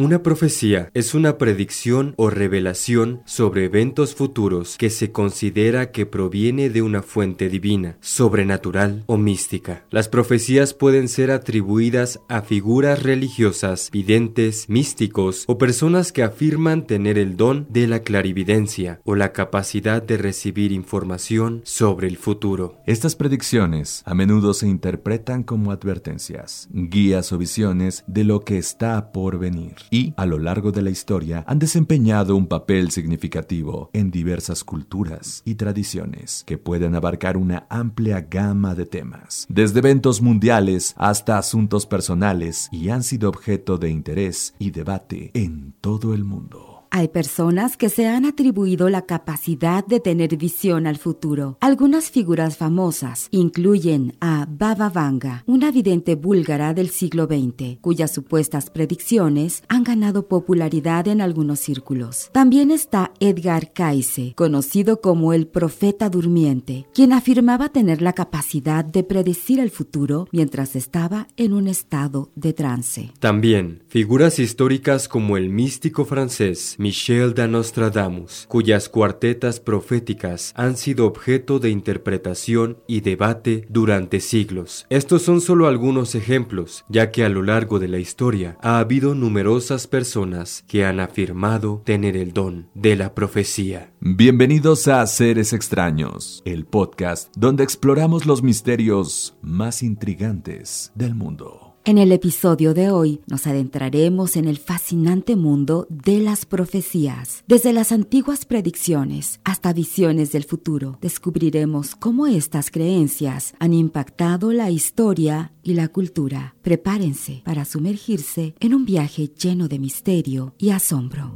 Una profecía es una predicción o revelación sobre eventos futuros que se considera que proviene de una fuente divina, sobrenatural o mística. Las profecías pueden ser atribuidas a figuras religiosas, videntes, místicos o personas que afirman tener el don de la clarividencia o la capacidad de recibir información sobre el futuro. Estas predicciones a menudo se interpretan como advertencias, guías o visiones de lo que está por venir y, a lo largo de la historia, han desempeñado un papel significativo en diversas culturas y tradiciones que pueden abarcar una amplia gama de temas, desde eventos mundiales hasta asuntos personales, y han sido objeto de interés y debate en todo el mundo. Hay personas que se han atribuido la capacidad de tener visión al futuro. Algunas figuras famosas incluyen a Baba Vanga, una vidente búlgara del siglo XX, cuyas supuestas predicciones han ganado popularidad en algunos círculos. También está Edgar Cayce, conocido como el profeta durmiente, quien afirmaba tener la capacidad de predecir el futuro mientras estaba en un estado de trance. También figuras históricas como el místico francés Michel de Nostradamus, cuyas cuartetas proféticas han sido objeto de interpretación y debate durante siglos. Estos son solo algunos ejemplos, ya que a lo largo de la historia ha habido numerosas personas que han afirmado tener el don de la profecía. Bienvenidos a Seres Extraños, el podcast donde exploramos los misterios más intrigantes del mundo. En el episodio de hoy nos adentraremos en el fascinante mundo de las profecías. Desde las antiguas predicciones hasta visiones del futuro, descubriremos cómo estas creencias han impactado la historia y la cultura. Prepárense para sumergirse en un viaje lleno de misterio y asombro.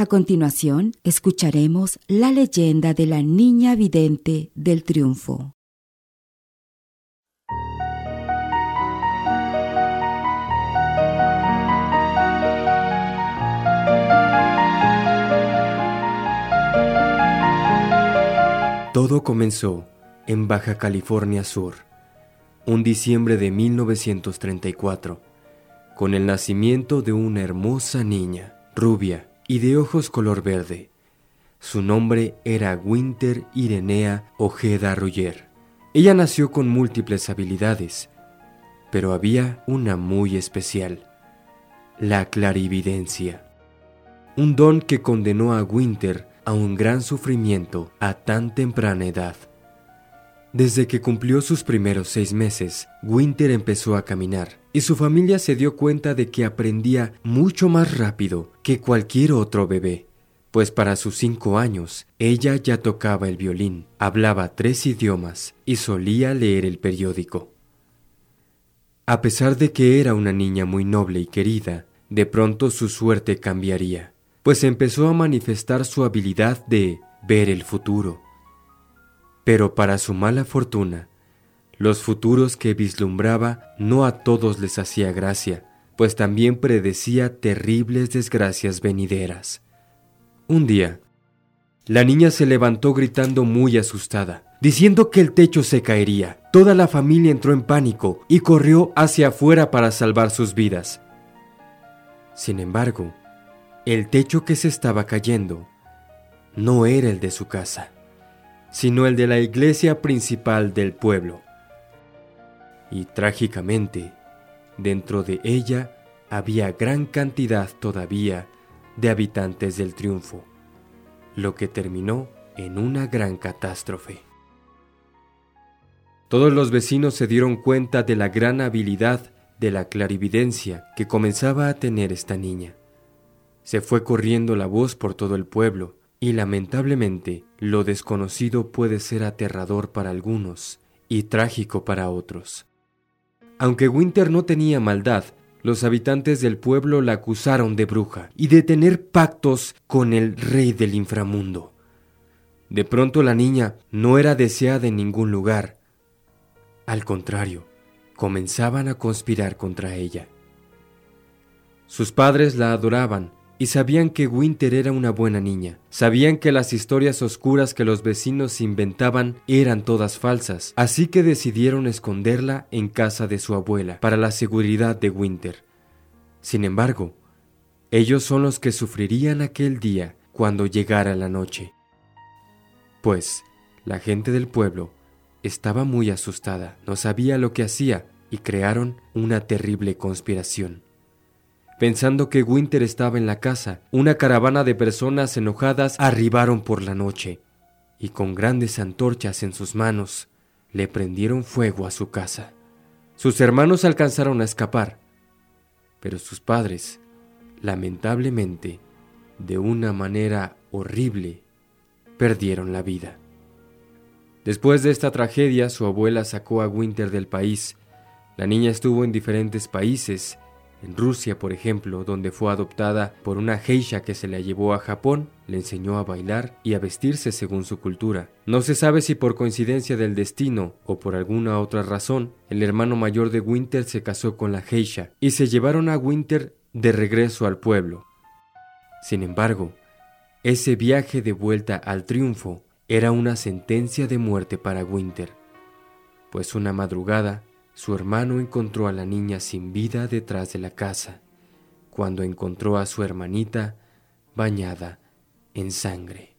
A continuación, escucharemos la leyenda de la niña vidente del triunfo. Todo comenzó en Baja California Sur, un diciembre de 1934, con el nacimiento de una hermosa niña, rubia, y de ojos color verde. Su nombre era Winter Irenea Ojeda Roger. Ella nació con múltiples habilidades, pero había una muy especial, la clarividencia. Un don que condenó a Winter a un gran sufrimiento a tan temprana edad. Desde que cumplió sus primeros seis meses, Winter empezó a caminar y su familia se dio cuenta de que aprendía mucho más rápido que cualquier otro bebé, pues para sus cinco años ella ya tocaba el violín, hablaba tres idiomas y solía leer el periódico. A pesar de que era una niña muy noble y querida, de pronto su suerte cambiaría, pues empezó a manifestar su habilidad de ver el futuro pero para su mala fortuna, los futuros que vislumbraba no a todos les hacía gracia, pues también predecía terribles desgracias venideras. Un día, la niña se levantó gritando muy asustada, diciendo que el techo se caería. Toda la familia entró en pánico y corrió hacia afuera para salvar sus vidas. Sin embargo, el techo que se estaba cayendo no era el de su casa sino el de la iglesia principal del pueblo. Y trágicamente, dentro de ella había gran cantidad todavía de habitantes del triunfo, lo que terminó en una gran catástrofe. Todos los vecinos se dieron cuenta de la gran habilidad de la clarividencia que comenzaba a tener esta niña. Se fue corriendo la voz por todo el pueblo, y lamentablemente, lo desconocido puede ser aterrador para algunos y trágico para otros. Aunque Winter no tenía maldad, los habitantes del pueblo la acusaron de bruja y de tener pactos con el rey del inframundo. De pronto la niña no era deseada en ningún lugar. Al contrario, comenzaban a conspirar contra ella. Sus padres la adoraban y sabían que Winter era una buena niña. Sabían que las historias oscuras que los vecinos inventaban eran todas falsas, así que decidieron esconderla en casa de su abuela para la seguridad de Winter. Sin embargo, ellos son los que sufrirían aquel día cuando llegara la noche. Pues la gente del pueblo estaba muy asustada, no sabía lo que hacía y crearon una terrible conspiración. Pensando que Winter estaba en la casa, una caravana de personas enojadas arribaron por la noche y con grandes antorchas en sus manos le prendieron fuego a su casa. Sus hermanos alcanzaron a escapar, pero sus padres, lamentablemente, de una manera horrible, perdieron la vida. Después de esta tragedia, su abuela sacó a Winter del país. La niña estuvo en diferentes países en Rusia, por ejemplo, donde fue adoptada por una geisha que se la llevó a Japón, le enseñó a bailar y a vestirse según su cultura. No se sabe si por coincidencia del destino o por alguna otra razón, el hermano mayor de Winter se casó con la geisha y se llevaron a Winter de regreso al pueblo. Sin embargo, ese viaje de vuelta al triunfo era una sentencia de muerte para Winter, pues una madrugada su hermano encontró a la niña sin vida detrás de la casa, cuando encontró a su hermanita bañada en sangre.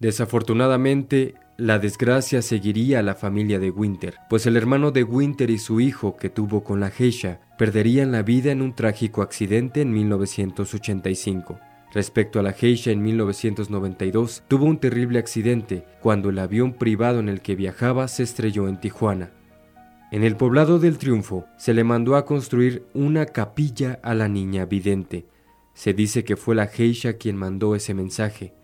Desafortunadamente, la desgracia seguiría a la familia de Winter, pues el hermano de Winter y su hijo que tuvo con la geisha perderían la vida en un trágico accidente en 1985. Respecto a la Geisha en 1992, tuvo un terrible accidente cuando el avión privado en el que viajaba se estrelló en Tijuana. En el poblado del Triunfo se le mandó a construir una capilla a la niña vidente. Se dice que fue la Geisha quien mandó ese mensaje.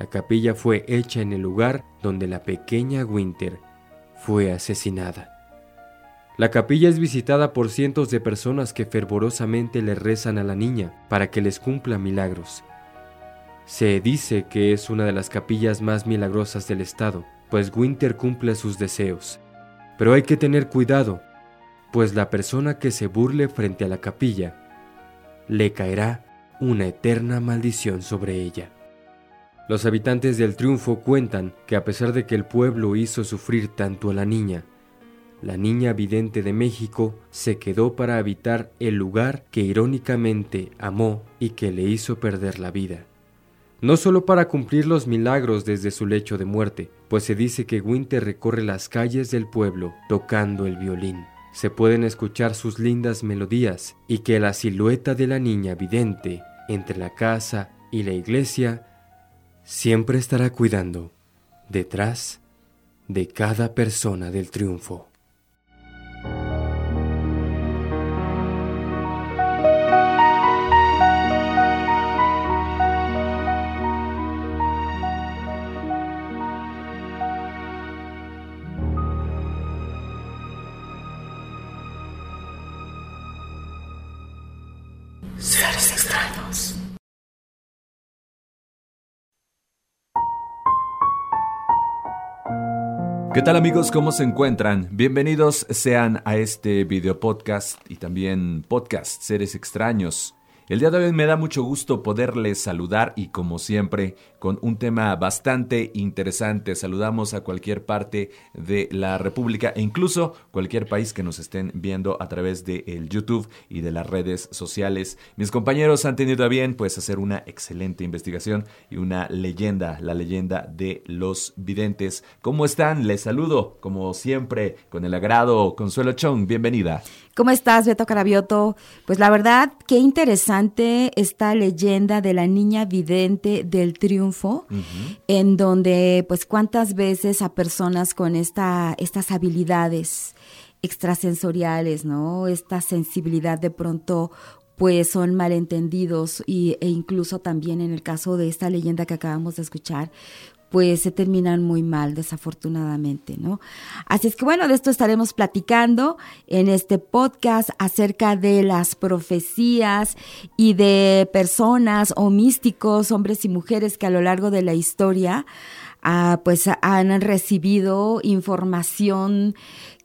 La capilla fue hecha en el lugar donde la pequeña Winter fue asesinada. La capilla es visitada por cientos de personas que fervorosamente le rezan a la niña para que les cumpla milagros. Se dice que es una de las capillas más milagrosas del estado, pues Winter cumple sus deseos. Pero hay que tener cuidado, pues la persona que se burle frente a la capilla le caerá una eterna maldición sobre ella. Los habitantes del triunfo cuentan que a pesar de que el pueblo hizo sufrir tanto a la niña, la niña vidente de México se quedó para habitar el lugar que irónicamente amó y que le hizo perder la vida. No solo para cumplir los milagros desde su lecho de muerte, pues se dice que Winter recorre las calles del pueblo tocando el violín. Se pueden escuchar sus lindas melodías y que la silueta de la niña vidente entre la casa y la iglesia siempre estará cuidando detrás de cada persona del triunfo. Tal amigos? ¿Cómo se encuentran? Bienvenidos sean a este video podcast y también podcast Seres Extraños. El día de hoy me da mucho gusto poderles saludar y como siempre con un tema bastante interesante. Saludamos a cualquier parte de la República e incluso cualquier país que nos estén viendo a través de el YouTube y de las redes sociales. Mis compañeros han tenido a bien pues hacer una excelente investigación y una leyenda, la leyenda de los videntes. ¿Cómo están? Les saludo como siempre con el agrado Consuelo Chong. Bienvenida. ¿Cómo estás, Beto Carabioto? Pues la verdad, qué interesante esta leyenda de la niña vidente del triunfo, en donde, pues, cuántas veces a personas con esta, estas habilidades extrasensoriales, ¿no? Esta sensibilidad de pronto pues son malentendidos y, e incluso también en el caso de esta leyenda que acabamos de escuchar, pues se terminan muy mal, desafortunadamente, ¿no? Así es que bueno, de esto estaremos platicando en este podcast acerca de las profecías y de personas o místicos, hombres y mujeres que a lo largo de la historia, ah, pues han recibido información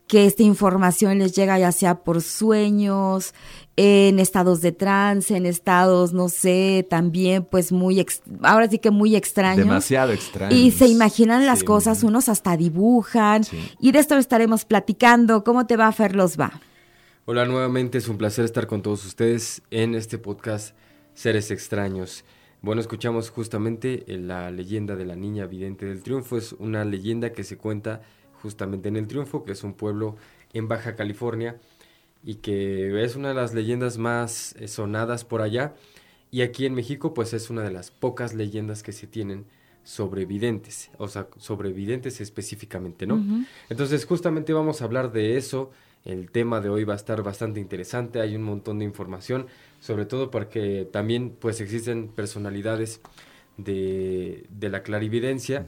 que esta información les llega ya sea por sueños, en estados de trance, en estados, no sé, también pues muy, ahora sí que muy extraños. Demasiado extraños. Y se imaginan las cosas, unos hasta dibujan. Y de esto estaremos platicando. ¿Cómo te va, Ferlos? Va. Hola, nuevamente es un placer estar con todos ustedes en este podcast Seres Extraños. Bueno, escuchamos justamente la leyenda de la niña vidente del triunfo. Es una leyenda que se cuenta justamente en el triunfo, que es un pueblo en Baja California y que es una de las leyendas más eh, sonadas por allá. Y aquí en México, pues es una de las pocas leyendas que se tienen sobre videntes, o sea, sobre videntes específicamente, ¿no? Entonces, justamente vamos a hablar de eso. El tema de hoy va a estar bastante interesante, hay un montón de información, sobre todo porque también, pues, existen personalidades de, de la clarividencia,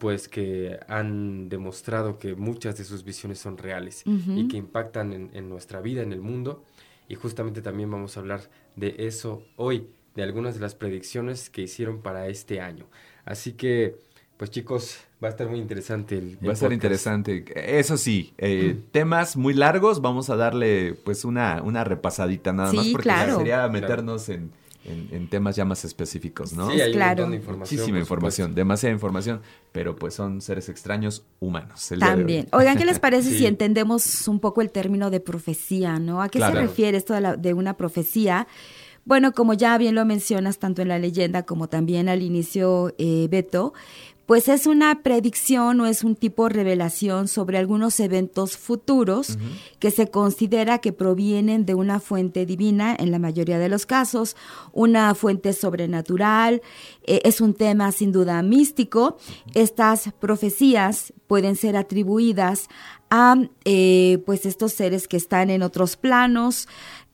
pues que han demostrado que muchas de sus visiones son reales y que impactan en, nuestra vida, en el mundo. Y justamente también vamos a hablar de eso hoy, de algunas de las predicciones que hicieron para este año. Así que, pues chicos, va a estar muy interesante el, Va a estar interesante. Eso sí, eh, temas muy largos, vamos a darle pues una, una repasadita nada más porque sería meternos en en, temas ya más específicos, ¿no? Sí, hay claro. un de información. Muchísima información, demasiada información, pero pues son seres extraños humanos. También. Oigan, ¿qué les parece si entendemos un poco el término de profecía, ¿no? ¿A qué se refiere esto de, de una profecía? Bueno, como ya bien lo mencionas tanto en la leyenda como también al inicio, eh, Beto, pues es una predicción o es un tipo de revelación sobre algunos eventos futuros que se considera que provienen de una fuente divina, en la mayoría de los casos, una fuente sobrenatural, eh, es un tema sin duda místico. Estas profecías pueden ser atribuidas a eh, pues estos seres que están en otros planos,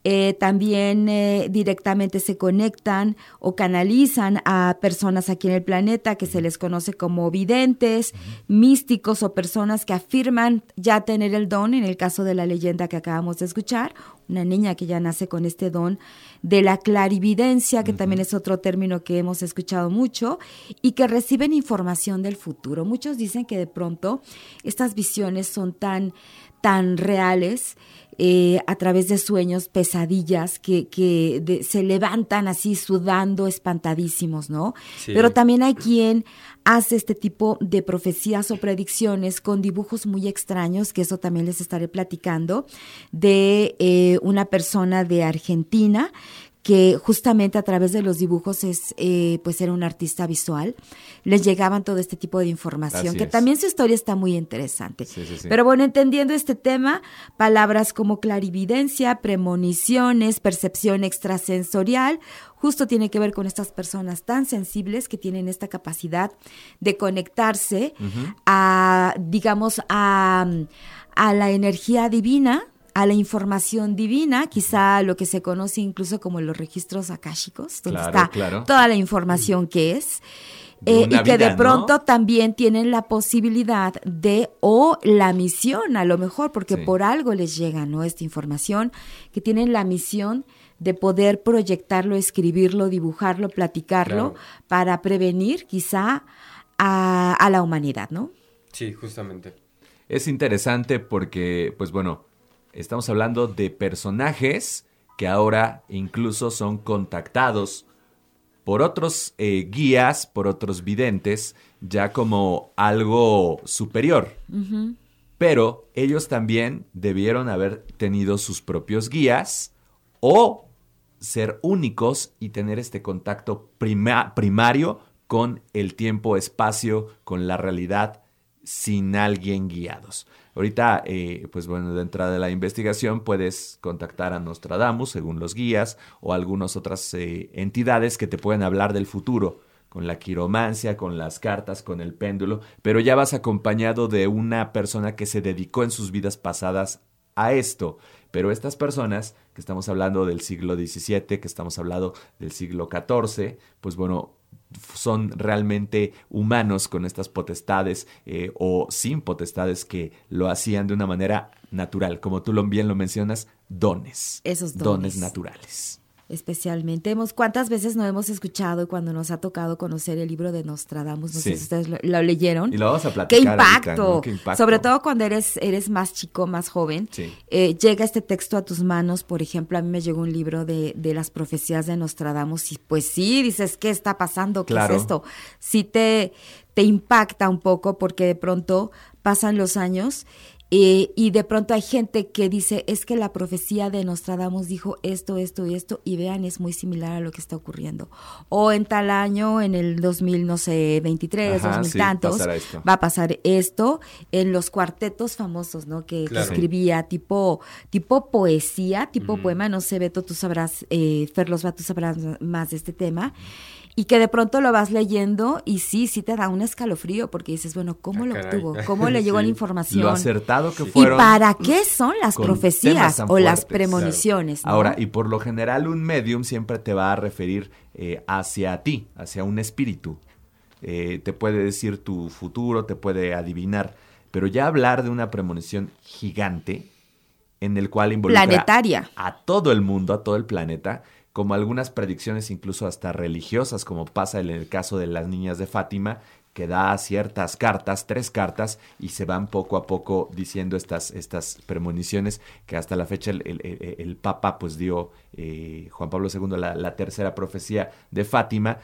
eh, también eh, directamente se conectan o canalizan a personas aquí en el planeta que se les conoce como videntes, místicos o personas que afirman ya tener el don, en el caso de la leyenda que acabamos de escuchar, una niña que ya nace con este don de la clarividencia, que también es otro término que hemos escuchado mucho, y que reciben información del futuro. Muchos dicen que de pronto estas visiones son tan, tan reales eh, a través de sueños, pesadillas que, que se levantan así sudando, espantadísimos, ¿no? Pero también hay quien hace este tipo de profecías o predicciones con dibujos muy extraños, que eso también les estaré platicando, de eh, una persona de Argentina que justamente a través de los dibujos es, eh, pues era un artista visual, les llegaban todo este tipo de información, que también su historia está muy interesante. Pero bueno, entendiendo este tema, palabras como clarividencia, premoniciones, percepción extrasensorial, justo tiene que ver con estas personas tan sensibles que tienen esta capacidad de conectarse a, digamos, a, a la energía divina, a la información divina, quizá lo que se conoce incluso como los registros akáshicos, donde está toda la información que es. Eh, y que de pronto también tienen la posibilidad de, o la misión a lo mejor, porque por algo les llega ¿no? esta información, que tienen la misión de poder proyectarlo, escribirlo, dibujarlo, platicarlo, para prevenir quizá a, a la humanidad, ¿no? Sí, justamente. Es interesante porque, pues bueno, Estamos hablando de personajes que ahora incluso son contactados por otros eh, guías, por otros videntes, ya como algo superior. Pero ellos también debieron haber tenido sus propios guías o ser únicos y tener este contacto primario con el tiempo, espacio, con la realidad, sin alguien guiados. Ahorita, eh, pues bueno, de entrada de la investigación puedes contactar a Nostradamus, según los guías, o algunas otras eh, entidades que te pueden hablar del futuro, con la quiromancia, con las cartas, con el péndulo, pero ya vas acompañado de una persona que se dedicó en sus vidas pasadas a esto. Pero estas personas, que estamos hablando del siglo XVII, que estamos hablando del siglo XIV, pues bueno, son realmente humanos con estas potestades eh, o sin potestades que lo hacían de una manera natural, como tú bien lo mencionas, dones. Esos dones. Dones naturales especialmente. Hemos, ¿Cuántas veces no hemos escuchado cuando nos ha tocado conocer el libro de Nostradamus? No sé si ustedes lo, leyeron. Y lo vamos a platicar. ¿Qué impacto? ¿Qué impacto? Sobre todo cuando eres, eres más chico, más joven. Eh, llega este texto a tus manos. Por ejemplo, a mí me llegó un libro de, de las profecías de Nostradamus y pues sí, dices, ¿qué está pasando? ¿Qué es esto? Sí te, te impacta un poco porque de pronto pasan los años eh, y de pronto hay gente que dice, es que la profecía de Nostradamus dijo esto, esto y esto, y vean, es muy similar a lo que está ocurriendo. O en tal año, en el 2000, no sé, 23, 2000 tantos, va a pasar esto en los cuartetos famosos, ¿no? Que, escribía tipo, tipo poesía, tipo poema, no sé, Beto, tú sabrás, eh, Ferlos, tú sabrás más de este tema y que de pronto lo vas leyendo y sí, sí te da un escalofrío porque dices, bueno, ¿cómo ah, lo obtuvo? ¿Cómo le llegó la información? Lo acertado que fueron. ¿Y para qué son las profecías o las premoniciones? Ahora, y por lo general un medium siempre te va a referir eh, hacia ti, hacia un espíritu. Eh, te puede decir tu futuro, te puede adivinar, pero ya hablar de una premonición gigante en el cual involucra Planetaria. a todo el mundo, a todo el planeta, como algunas predicciones incluso hasta religiosas, como pasa en el caso de las niñas de Fátima, que da ciertas cartas, tres cartas, y se van poco a poco diciendo estas, estas premoniciones que hasta la fecha el, Papa pues dio, eh, Juan Pablo II, la, la, tercera profecía de Fátima,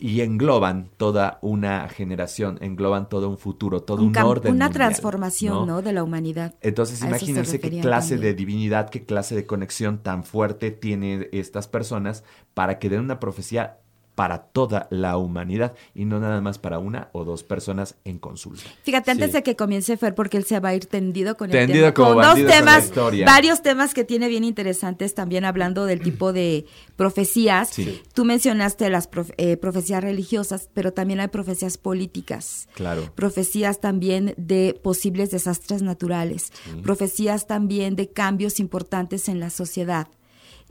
y engloban toda una generación, engloban todo un futuro, todo un, orden. Una transformación, ¿no? De la humanidad. Entonces, imagínense qué clase de divinidad, qué clase de conexión tan fuerte tienen estas personas para que den una profecía para toda la humanidad y no nada más para una o dos personas en consulta. Fíjate, antes de que comience Fer, porque él se va a ir tendido con el tema, con dos temas, varios temas que tiene bien interesantes también hablando del tipo de profecías. Tú mencionaste las eh, profecías religiosas, pero también hay profecías políticas. Claro. Profecías también de posibles desastres naturales. Profecías también de cambios importantes en la sociedad.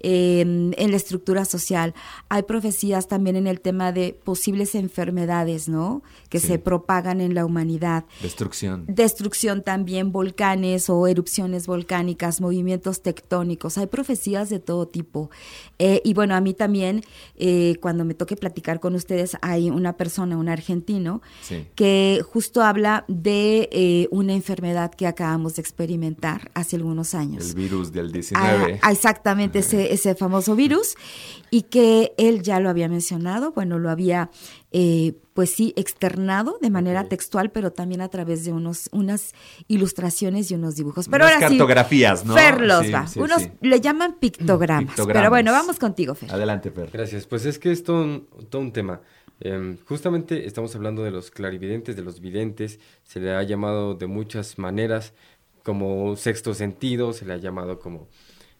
Em, en la estructura social. Hay profecías también en el tema de posibles enfermedades, ¿no? Que se propagan en la humanidad. Destrucción. Destrucción también, volcanes o erupciones volcánicas, movimientos tectónicos. Hay profecías de todo tipo. Eh, y bueno, a mí también, eh, cuando me toque platicar con ustedes, hay una persona, un argentino, que justo habla de eh, una enfermedad que acabamos de experimentar hace algunos años. El virus del 19. Ah, exactamente, ese ese, famoso virus y que él ya lo había mencionado, bueno, lo había eh, pues sí externado de manera textual, pero también a través de unos, unas ilustraciones y unos dibujos. Pero ahora cartografías, ¿no? Fer los va. Unos le llaman pictogramas, Pero bueno, vamos contigo, Fer. Adelante, Fer. Gracias. Pues es que es todo un, tema. Em, justamente estamos hablando de los clarividentes, de los videntes. Se le ha llamado de muchas maneras, como sexto sentido, se le ha llamado como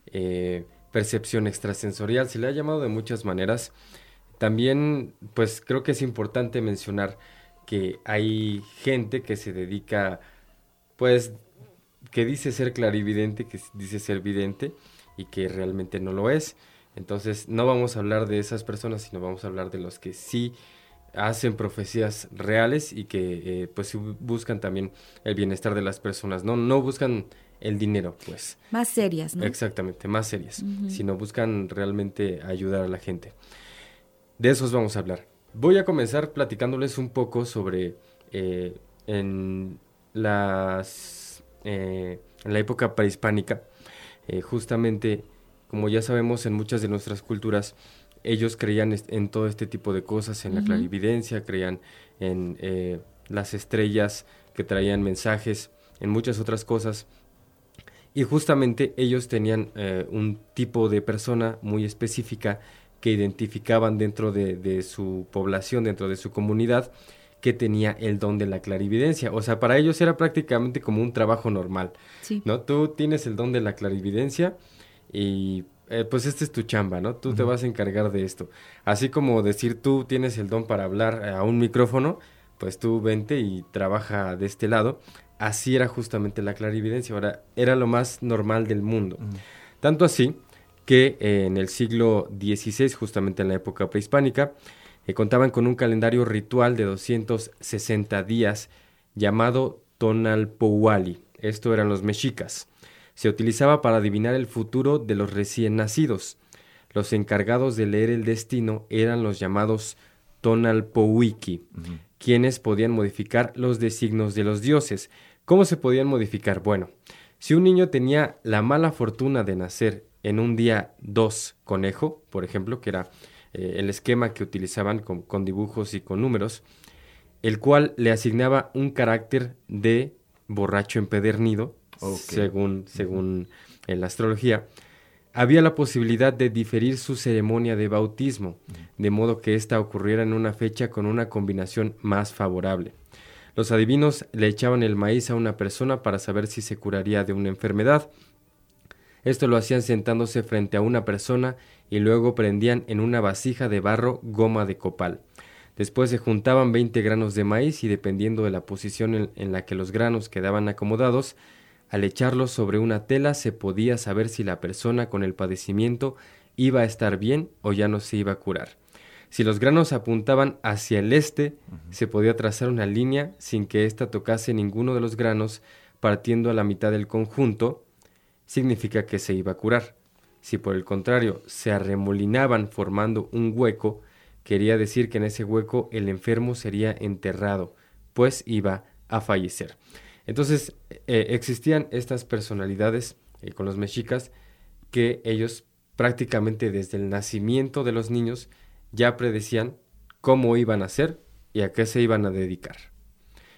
eh, percepción extrasensorial, se le ha llamado de muchas maneras. También, pues creo que es importante mencionar que hay gente que se dedica, pues, que dice ser clarividente, que dice ser vidente y que realmente no lo es. Entonces, no vamos a hablar de esas personas, sino vamos a hablar de los que sí hacen profecías reales y que, eh, pues, buscan también el bienestar de las personas. No, no buscan el dinero, pues. Más serias, ¿no? Exactamente, más serias, Si no buscan realmente ayudar a la gente. De esos vamos a hablar. Voy a comenzar platicándoles un poco sobre eh, en las eh, en la época prehispánica, eh, justamente como ya sabemos en muchas de nuestras culturas, ellos creían en todo este tipo de cosas, en la clarividencia, creían en las estrellas que traían mensajes, en muchas otras cosas y justamente ellos tenían eh, un tipo de persona muy específica que identificaban dentro de, su población, dentro de su comunidad, que tenía el don de la clarividencia. O sea, para ellos era prácticamente como un trabajo normal. ¿No? Tú tienes el don de la clarividencia y eh, pues este es tu chamba, ¿no? Tú te vas a encargar de esto. Así como decir tú tienes el don para hablar a un micrófono, pues tú vente y trabaja de este lado así era justamente la clarividencia, ahora era lo más normal del mundo. Tanto así que eh, en el siglo XVI, justamente en la época prehispánica, eh, contaban con un calendario ritual de 260 días llamado Tonalpouali. Esto eran los mexicas. Se utilizaba para adivinar el futuro de los recién nacidos. Los encargados de leer el destino eran los llamados Tonalpouiki, quienes podían modificar los designos de los dioses. ¿Cómo se podían modificar? Bueno, si un niño tenía la mala fortuna de nacer en un día 2 conejo, por ejemplo, que era eh, el esquema que utilizaban con, dibujos y con números, el cual le asignaba un carácter de borracho empedernido, según, según la astrología, había la posibilidad de diferir su ceremonia de bautismo, de modo que ésta ocurriera en una fecha con una combinación más favorable. Los adivinos le echaban el maíz a una persona para saber si se curaría de una enfermedad. Esto lo hacían sentándose frente a una persona y luego prendían en una vasija de barro goma de copal. Después se juntaban 20 granos de maíz y dependiendo de la posición en, la que los granos quedaban acomodados, al echarlos sobre una tela se podía saber si la persona con el padecimiento iba a estar bien o ya no se iba a curar. Si los granos apuntaban hacia el este, se podía trazar una línea sin que ésta tocase ninguno de los granos, partiendo a la mitad del conjunto, significa que se iba a curar. Si por el contrario se arremolinaban formando un hueco, quería decir que en ese hueco el enfermo sería enterrado, pues iba a fallecer. Entonces eh, existían estas personalidades eh, con los mexicas que ellos prácticamente desde el nacimiento de los niños ya predecían cómo iban a ser y a qué se iban a dedicar.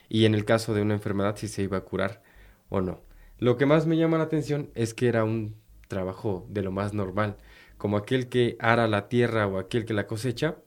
Y en el caso de una enfermedad si se iba a curar o no. Lo que más me llama la atención es que era un trabajo de lo más normal, como aquel que ara la tierra o aquel que la cosecha,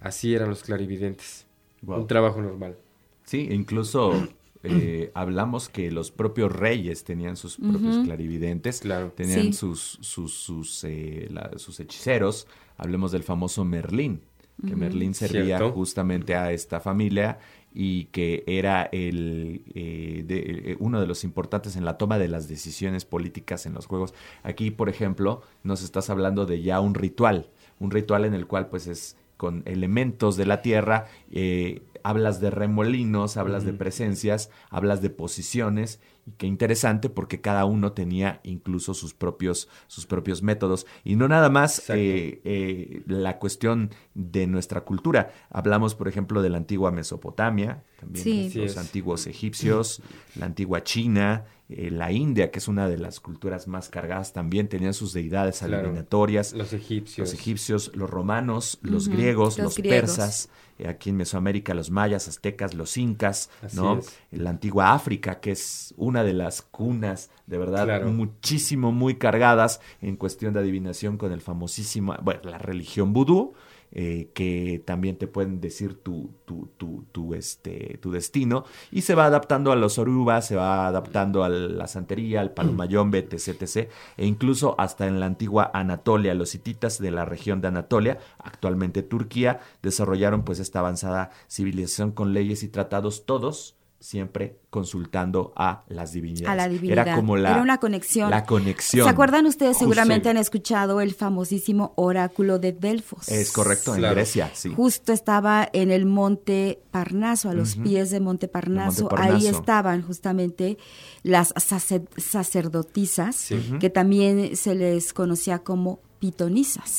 así eran los clarividentes. Un trabajo normal. Sí, incluso eh, hablamos que los propios reyes tenían sus propios clarividentes, claro. tenían sus, sus, sus, eh, sus, hechiceros. Hablemos del famoso Merlín, que Merlín servía justamente a esta familia y que era el, eh, uno de los importantes en la toma de las decisiones políticas en los juegos. Aquí, por ejemplo, nos estás hablando de ya un ritual, un ritual en el cual pues es con elementos de la tierra, eh, hablas de remolinos, hablas de presencias, hablas de posiciones, y qué interesante porque cada uno tenía incluso sus propios, sus propios métodos. Y no nada más eh, eh, la cuestión de nuestra cultura. Hablamos, por ejemplo, de la antigua Mesopotamia, también los antiguos egipcios, la antigua China, eh, la India, que es una de las culturas más cargadas, también tenían sus deidades eliminatorias. Los egipcios. Los egipcios, los romanos, los griegos, los, persas, aquí en Mesoamérica los mayas, aztecas, los incas, ¿no? La antigua África, que es una de las cunas, de verdad, muchísimo, muy cargadas en cuestión de adivinación con el famosísimo, bueno, la religión vudú. Eh, que también te pueden decir tu, tu, tu, tu, este, tu destino, y se va adaptando a los orubas, se va adaptando a la santería, al palomayombe, etc, etc, e incluso hasta en la antigua Anatolia, los hititas de la región de Anatolia, actualmente Turquía, desarrollaron pues esta avanzada civilización con leyes y tratados todos siempre consultando a las divinidades. A la divinidad. Era como la... Era una conexión. La conexión. ¿Se acuerdan ustedes? Seguramente han escuchado el famosísimo oráculo de Delfos. Es correcto, en Grecia, sí. Justo estaba en el monte Parnaso, a los pies de monte Parnaso. Ahí estaban justamente las sacerdotisas, que también se les conocía como pitonisas.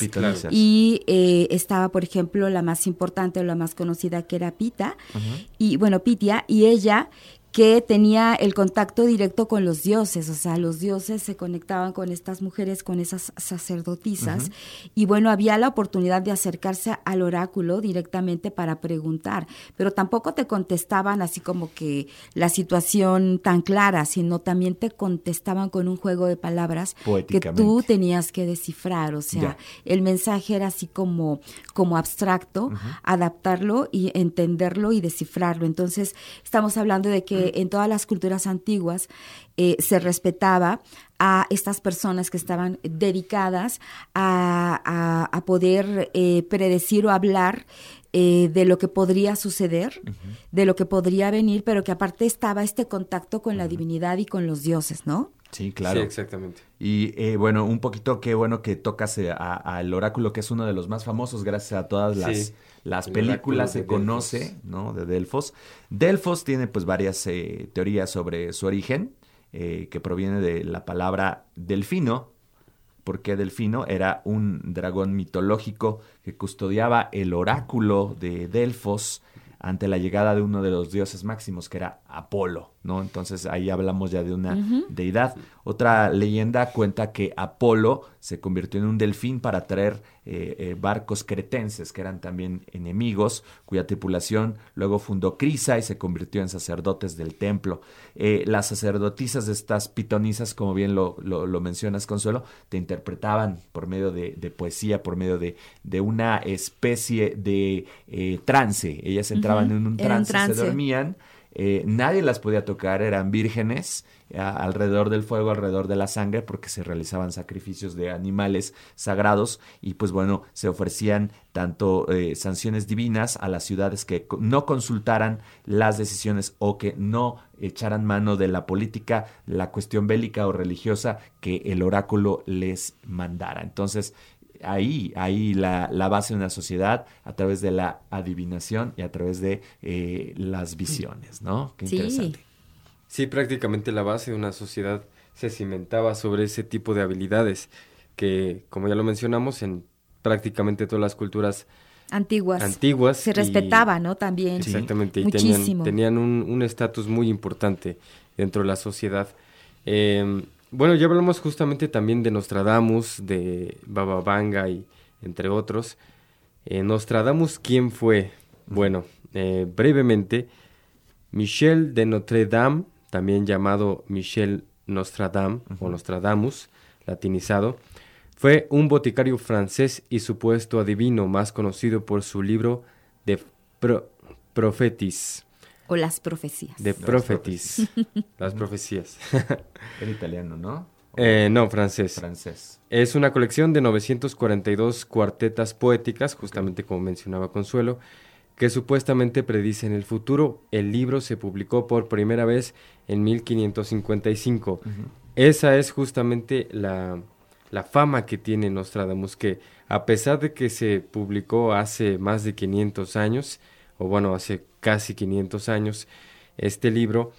Y eh, estaba, por ejemplo, la más importante o la más conocida que era Pita, y bueno, Pitia, y ella que tenía el contacto directo con los dioses, o sea, los dioses se conectaban con estas mujeres, con esas sacerdotisas, y bueno, había la oportunidad de acercarse al oráculo directamente para preguntar, pero tampoco te contestaban así como que la situación tan clara, sino también te contestaban con un juego de palabras que tú tenías que descifrar, o sea, el mensaje era así como, como abstracto, adaptarlo y entenderlo y descifrarlo. Entonces, estamos hablando de que en todas las culturas antiguas eh, se respetaba a estas personas que estaban dedicadas a, poder eh, predecir o hablar eh, de lo que podría suceder, de lo que podría venir, pero que aparte estaba este contacto con la divinidad y con los dioses, ¿no? Sí, claro. Sí, exactamente. Y eh, bueno, un poquito qué bueno que tocas al oráculo, que es uno de los más famosos, gracias a todas las, las películas se conoce, ¿no? De Delfos. Delfos tiene pues varias eh, teorías sobre su origen, que proviene de la palabra delfino, porque Delfino era un dragón mitológico que custodiaba el oráculo de Delfos ante la llegada de uno de los dioses máximos, que era Apolo, ¿no? Entonces ahí hablamos ya de una deidad. Otra leyenda cuenta que Apolo se convirtió en un delfín para traer eh, eh, barcos cretenses, que eran también enemigos, cuya tripulación luego fundó Crisa y se convirtió en sacerdotes del templo. Eh, las sacerdotisas de estas pitonisas, como bien lo, lo, mencionas, Consuelo, te interpretaban por medio de, poesía, por medio de, de una especie de trance. Ellas entraban en un trance, se dormían eh, nadie las podía tocar, eran vírgenes alrededor del fuego, alrededor de la sangre, porque se realizaban sacrificios de animales sagrados y pues bueno, se ofrecían tanto eh, sanciones divinas a las ciudades que no consultaran las decisiones o que no echaran mano de la política, la cuestión bélica o religiosa que el oráculo les mandara. Entonces, ahí, ahí la, base de una sociedad a través de la adivinación y a través de eh, las visiones, ¿no? Qué interesante. Sí, prácticamente la base de una sociedad se cimentaba sobre ese tipo de habilidades que, como ya lo mencionamos, en prácticamente todas las culturas antiguas, antiguas se respetaba, ¿no? También. Exactamente, y tenían un estatus muy importante dentro de la sociedad. Eh, bueno, ya hablamos justamente también de Nostradamus, de Baba Vanga y entre otros. Eh, Nostradamus, ¿quién fue? Bueno, eh, brevemente, Michel de Notre Dame, también llamado Michel Nostradam o Nostradamus, latinizado, fue un boticario francés y supuesto adivino más conocido por su libro de Profetis, o las profecías. De Prophetis. las profecías. Era italiano, ¿no? Eh, no, francés. Francés. Es una colección de 942 cuartetas poéticas, justamente como mencionaba Consuelo, que supuestamente predicen el futuro. El libro se publicó por primera vez en 1555. Esa es justamente la, la fama que tiene Nostradamus, que a pesar de que se publicó hace más de 500 años, o bueno, hace casi 500 años, este libro,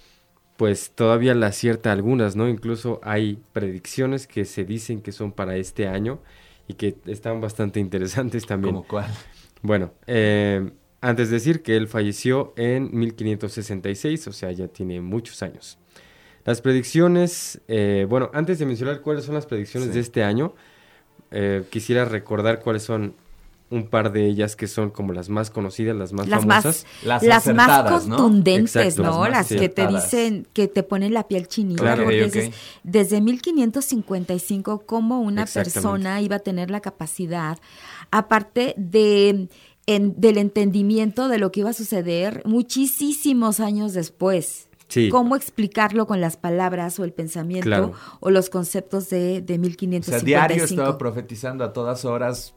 pues todavía la acierta algunas, ¿no? Incluso hay predicciones que se dicen que son para este año y que están bastante interesantes también. ¿Como cuál? Bueno, eh, antes de decir que él falleció en 1566, o sea, ya tiene muchos años. Las predicciones, eh, bueno, antes de mencionar cuáles son las predicciones de este año, eh, quisiera recordar cuáles son un par de ellas que son como las más conocidas, las más famosas. las, las más contundentes, ¿no? Las, que te dicen, que te ponen la piel chinita. Claro, porque desde 1555, cómo una persona iba a tener la capacidad, aparte de... del entendimiento de lo que iba a suceder muchísimos años después. ¿Cómo explicarlo con las palabras o el pensamiento o los conceptos de, de 1555? O sea, diario estaba profetizando a todas horas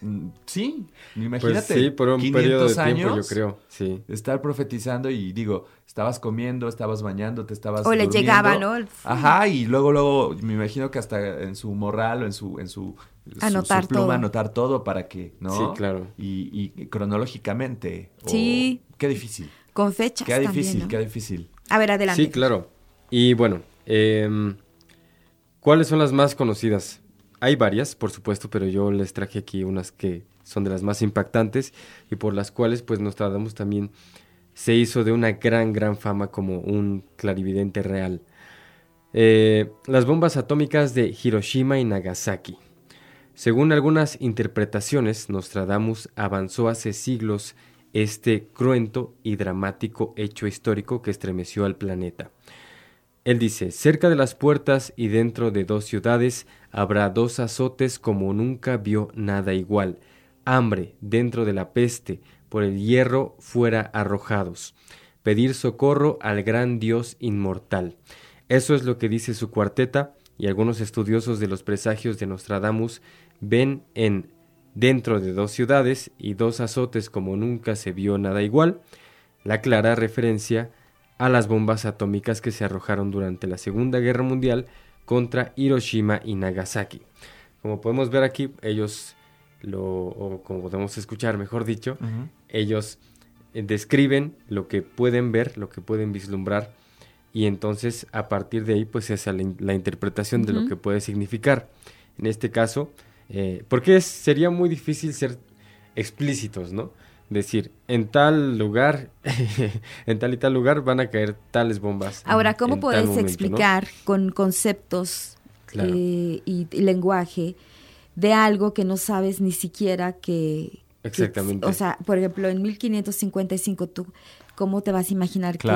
Mm, sí, imagínate. Pues sí, por un periodo de tiempo, yo creo. Sí. Estar profetizando y digo, estabas comiendo, estabas bañando, te estabas. O le llegaba, ¿no? Ajá, y luego, luego, me imagino que hasta en su morral o en su, en su, anotar pluma, todo. anotar todo para que, ¿no? Sí, claro. Y, y cronológicamente. Sí. qué difícil. Con fechas. Qué difícil, qué difícil. A ver, adelante. Sí, claro. Y bueno, eh, ¿cuáles son las más conocidas? Hay varias, por supuesto, pero yo les traje aquí unas que son de las más impactantes y por las cuales pues Nostradamus también se hizo de una gran, gran fama como un clarividente real. Eh, las bombas atómicas de Hiroshima y Nagasaki. Según algunas interpretaciones, Nostradamus avanzó hace siglos este cruento y dramático hecho histórico que estremeció al planeta. Él dice, cerca de las puertas y dentro de dos ciudades habrá dos azotes como nunca vio nada igual, hambre dentro de la peste, por el hierro fuera arrojados, pedir socorro al gran Dios inmortal. Eso es lo que dice su cuarteta, y algunos estudiosos de los presagios de Nostradamus ven en dentro de dos ciudades y dos azotes como nunca se vio nada igual, la clara referencia a las bombas atómicas que se arrojaron durante la Segunda Guerra Mundial contra Hiroshima y Nagasaki. Como podemos ver aquí, ellos lo, o como podemos escuchar, mejor dicho, ellos describen lo que pueden ver, lo que pueden vislumbrar, y entonces a partir de ahí, pues esa la, la interpretación de lo que puede significar. En este caso, eh, porque sería muy difícil ser explícitos, ¿no? Decir, en tal lugar, en tal y tal lugar van a caer tales bombas. Ahora, ¿cómo puedes explicar con conceptos eh, y, lenguaje de algo que no sabes ni siquiera que... Exactamente. o sea, por ejemplo, en 1555 tú ¿cómo te vas a imaginar que,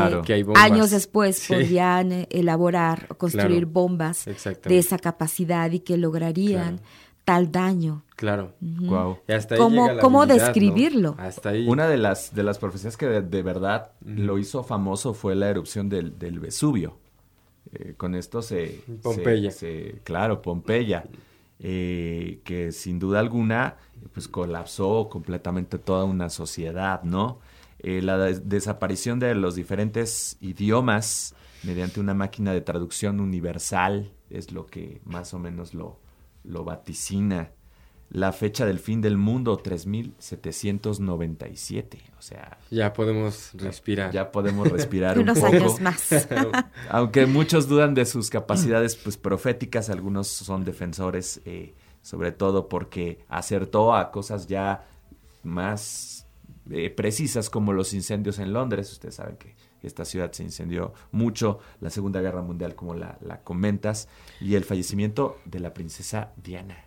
años después podrían eh, elaborar o construir bombas de esa capacidad y que lograrían tal daño? Claro. Wow. ¿Cómo, describirlo? Hasta ahí. Una de las, de las profecías que de, verdad lo hizo famoso fue la erupción del, Vesubio. Eh, con esto se... Pompeya. claro, Pompeya. Eh, que sin duda alguna pues colapsó completamente toda una sociedad, ¿no? Eh, la desaparición de los diferentes idiomas mediante una máquina de traducción universal es lo que más o menos lo, lo vaticina. La fecha del fin del mundo, 3797. O sea. Ya podemos respirar. Ya podemos respirar un Unos poco. años más. Aunque muchos dudan de sus capacidades pues, proféticas, algunos son defensores, eh, sobre todo porque acertó a cosas ya más eh, precisas como los incendios en Londres. Ustedes saben que esta ciudad se incendió mucho, la Segunda Guerra Mundial como la, comentas, y el fallecimiento de la princesa Diana.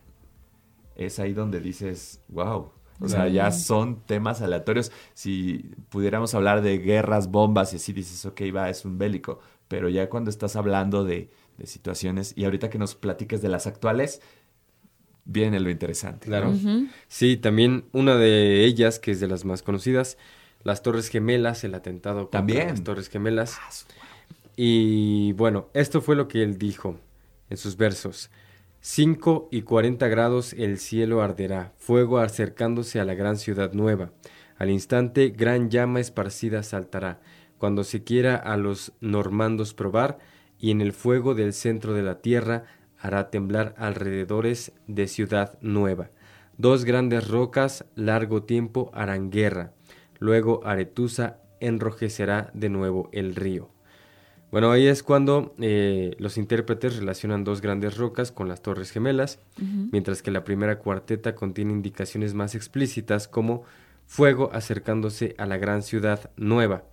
Es ahí donde dices, wow, o sea, ya son temas aleatorios. Si pudiéramos hablar de guerras, bombas y así dices, ok, va, es un bélico. Pero ya cuando estás hablando de, de situaciones, y ahorita que nos platiques de las actuales, viene lo interesante. Claro. Sí, también una de ellas, que es de las más conocidas, las Torres Gemelas, el atentado contra también. las Torres Gemelas. Ah, y bueno, esto fue lo que él dijo en sus versos. Cinco y cuarenta grados el cielo arderá, fuego acercándose a la gran ciudad nueva. Al instante gran llama esparcida saltará, cuando se quiera a los normandos probar, y en el fuego del centro de la tierra hará temblar alrededores de Ciudad Nueva. Dos grandes rocas largo tiempo harán guerra. Luego Aretusa enrojecerá de nuevo el río. Bueno, ahí es cuando eh, los intérpretes relacionan dos grandes rocas con las torres gemelas, mientras que la primera cuarteta contiene indicaciones más explícitas como fuego acercándose a la gran ciudad nueva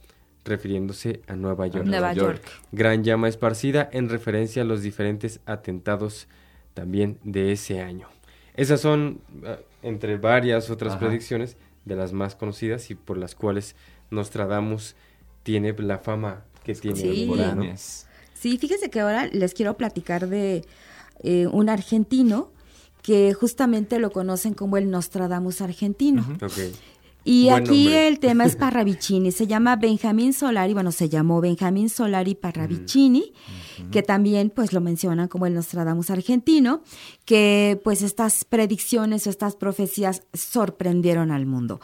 refiriéndose a Nueva York. Nueva York. Gran llama esparcida en referencia a los diferentes atentados también de ese año. Esas son, ah, entre varias otras predicciones, de las más conocidas y por las cuales Nostradamus tiene la fama que tiene sí. Sí, fíjese que ahora les quiero platicar de eh, un argentino que justamente lo conocen como el Nostradamus argentino. Y aquí el tema es Parravicini, se llama Benjamín Solari, bueno, se llamó Benjamín Solari Parravicini, que también pues lo mencionan como el Nostradamus argentino, que pues estas predicciones o estas profecías sorprendieron al mundo.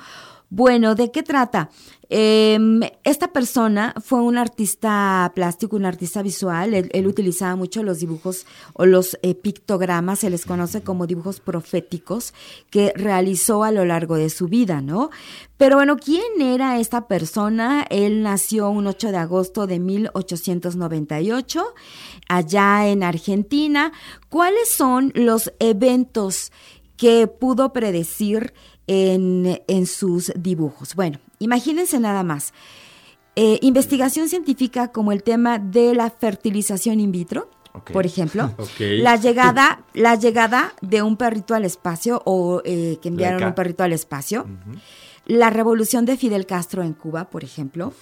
Bueno, ¿de qué trata? Em, esta persona fue un artista plástico, un artista visual. Él, utilizaba mucho los dibujos o los eh, pictogramas, se les conoce como dibujos proféticos, que realizó a lo largo de su vida, ¿no? Pero bueno, ¿quién era esta persona? Él nació un 8 de agosto de 1898 allá en Argentina. ¿Cuáles son los eventos que pudo predecir en, sus dibujos. Bueno, imagínense nada más. Eh, investigación científica como el tema de la fertilización in vitro, por ejemplo, la llegada, la llegada de un perrito al espacio o eh, que enviaron un perrito al espacio, la revolución de Fidel Castro en Cuba, por ejemplo.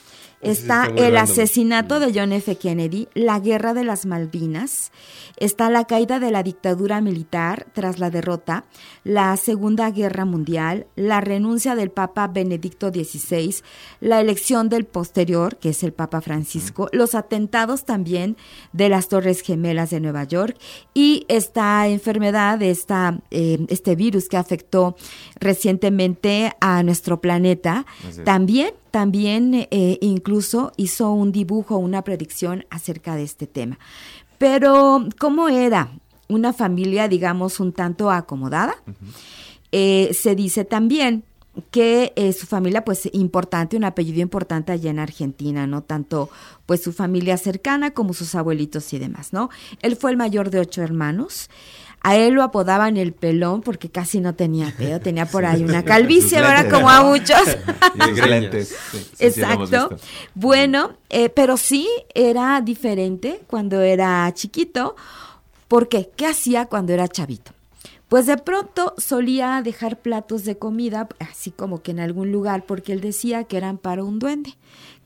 Está el asesinato de John F. Kennedy, la guerra de las Malvinas, está la caída de la dictadura militar tras la derrota, la Segunda Guerra Mundial, la renuncia del Papa Benedicto XVI, la elección del posterior, que es el Papa Francisco, los atentados también de las Torres Gemelas de Nueva York y esta enfermedad, esta, eh, este virus que afectó recientemente a nuestro planeta, también también eh, incluso hizo un dibujo, una predicción acerca de este tema. Pero, ¿cómo era? Una familia, digamos, un tanto acomodada. Eh, se dice también que eh, su familia, pues, importante, un apellido importante allá en Argentina, ¿no? Tanto, pues, su familia cercana como sus abuelitos y demás, ¿no? Él fue el mayor de ocho hermanos. A él lo apodaban el pelón porque casi no tenía pelo, tenía por ahí una calvicie, ¿verdad? Como a muchos. Exacto. Bueno, eh, pero sí era diferente cuando era chiquito. ¿Por qué? ¿Qué hacía cuando era chavito? Pues de pronto solía dejar platos de comida, así como que en algún lugar, porque él decía que eran para un duende,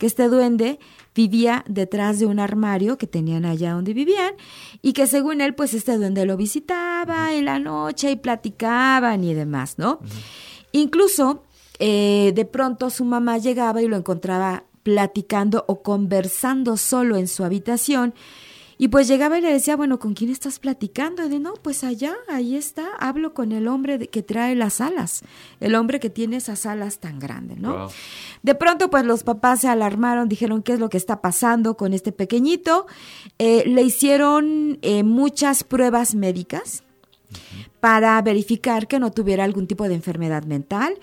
que este duende vivía detrás de un armario que tenían allá donde vivían y que según él, pues este duende lo visitaba en la noche y platicaban y demás, ¿no? Incluso eh, de pronto su mamá llegaba y lo encontraba platicando o conversando solo en su habitación y pues llegaba y le decía, bueno, ¿con quién estás platicando? Y de, no, pues allá, ahí está, hablo con el hombre que trae las alas, el hombre que tiene esas alas tan grandes, ¿no? De pronto, pues los papás se alarmaron, dijeron, ¿qué es lo que está pasando con este pequeñito? Eh, le hicieron eh, muchas pruebas médicas para verificar que no tuviera algún tipo de enfermedad mental.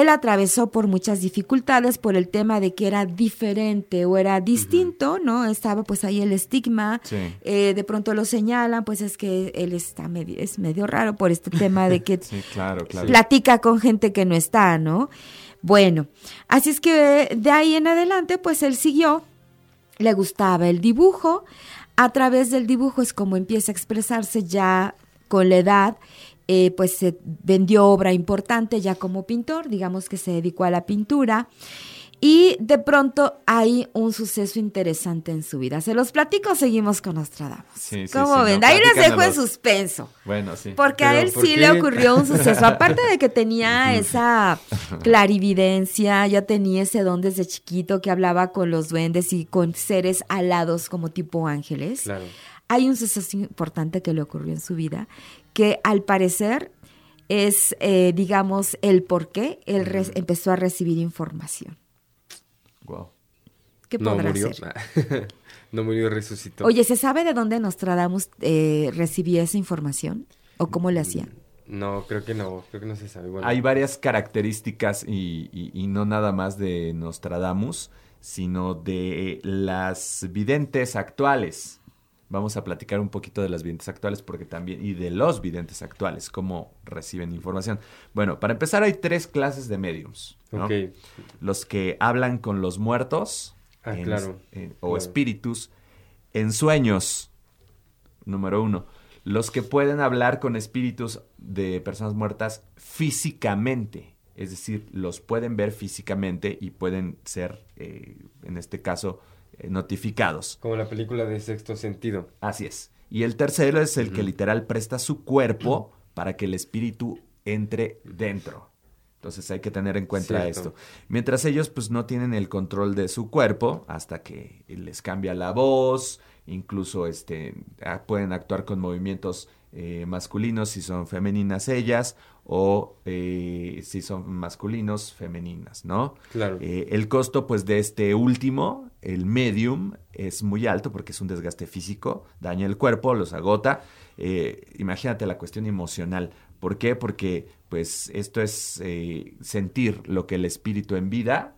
Él atravesó por muchas dificultades por el tema de que era diferente o era distinto, ¿no? Estaba pues ahí el estigma, eh, de pronto lo señalan, pues es que él está medio, es medio raro por este tema de que platica con gente que no está, ¿no? Bueno, así es que de ahí en adelante pues él siguió, le gustaba el dibujo, a través del dibujo es como empieza a expresarse ya con la edad eh, pues se vendió obra importante ya como pintor, digamos que se dedicó a la pintura. Y de pronto hay un suceso interesante en su vida. Se los platico, seguimos con Nostradamus. Sí, ¿Cómo ven? ahí les dejo en suspenso. Bueno, sí. Porque a él sí le ocurrió un suceso. Aparte de que tenía esa clarividencia, ya tenía ese don desde chiquito que hablaba con los duendes y con seres alados como tipo ángeles. Claro. Hay un suceso importante que le ocurrió en su vida que al parecer es, eh, digamos, el por qué él empezó a recibir información. Wow. ¿Qué podrá no murió. Hacer? no murió, resucitó. Oye, ¿se sabe de dónde Nostradamus eh, recibía esa información? ¿O cómo le hacía? No, creo que no, creo que no se sabe. Hay varias características y, y, no nada más de Nostradamus, sino de las videntes actuales. Vamos a platicar un poquito de las videntes actuales porque también y de los videntes actuales, cómo reciben información. Bueno, para empezar hay tres clases de mediums. Los que hablan con los muertos ah, o espíritus en sueños, número uno. Los que pueden hablar con espíritus de personas muertas físicamente, es decir, los pueden ver físicamente y pueden ser, eh, en este caso, notificados. Como la película de Sexto Sentido. Así es. Y el tercero es el que literal presta su cuerpo para que el espíritu entre dentro. Entonces hay que tener en cuenta esto. Mientras ellos pues no tienen el control de su cuerpo hasta que les cambia la voz, incluso este, ah, pueden actuar con movimientos eh, masculinos si son femeninas ellas o eh, si son masculinos, femeninas, ¿no? Claro. Eh, el costo, pues, de este último, el medium, es muy alto porque es un desgaste físico, daña el cuerpo, los agota. Eh, imagínate la cuestión emocional. ¿Por qué? Porque, pues, esto es sentir lo que el espíritu en vida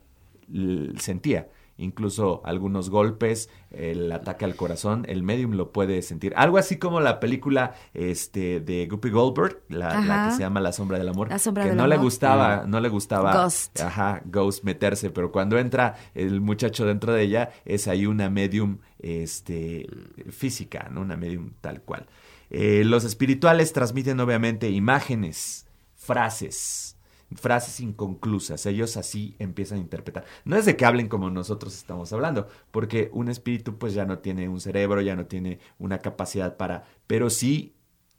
sentía incluso algunos golpes, el ataque al corazón, el medium lo puede sentir. Algo así como la película este, de Guppy Goldberg, la, que se llama La sombra del amor, que no le gustaba, no le gustaba, Ghost. ajá, Ghost meterse, pero cuando entra el muchacho dentro de ella es ahí una medium este, física, ¿no? Una medium tal cual. Eh, los espirituales transmiten obviamente imágenes, frases, frases inconclusas. Ellos así empiezan a interpretar. No es de que hablen como nosotros estamos hablando, porque un espíritu pues ya no tiene un cerebro, ya no tiene una capacidad para, pero sí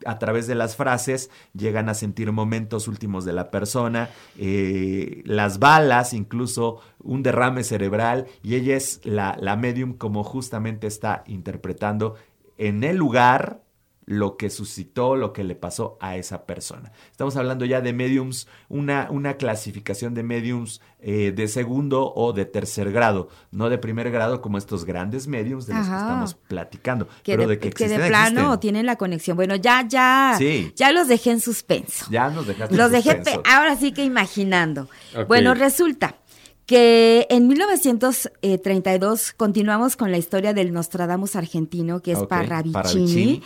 a través de las frases llegan a sentir momentos últimos de la persona, eh, las balas, incluso un derrame cerebral, y ella es la, la medium como justamente está interpretando en el lugar lo que suscitó, lo que le pasó a esa persona. Estamos hablando ya de mediums, una, una clasificación de mediums eh, de segundo o de tercer grado, no de primer grado como estos grandes mediums de los que estamos platicando. Que pero de, que, que de plano tienen la conexión. Bueno, ya, ya, ya los dejé en suspenso. Ya nos dejaste Los dejé, ahora sí que imaginando. Bueno, resulta que en 1932 continuamos con la historia del Nostradamus argentino, que es Parravicini.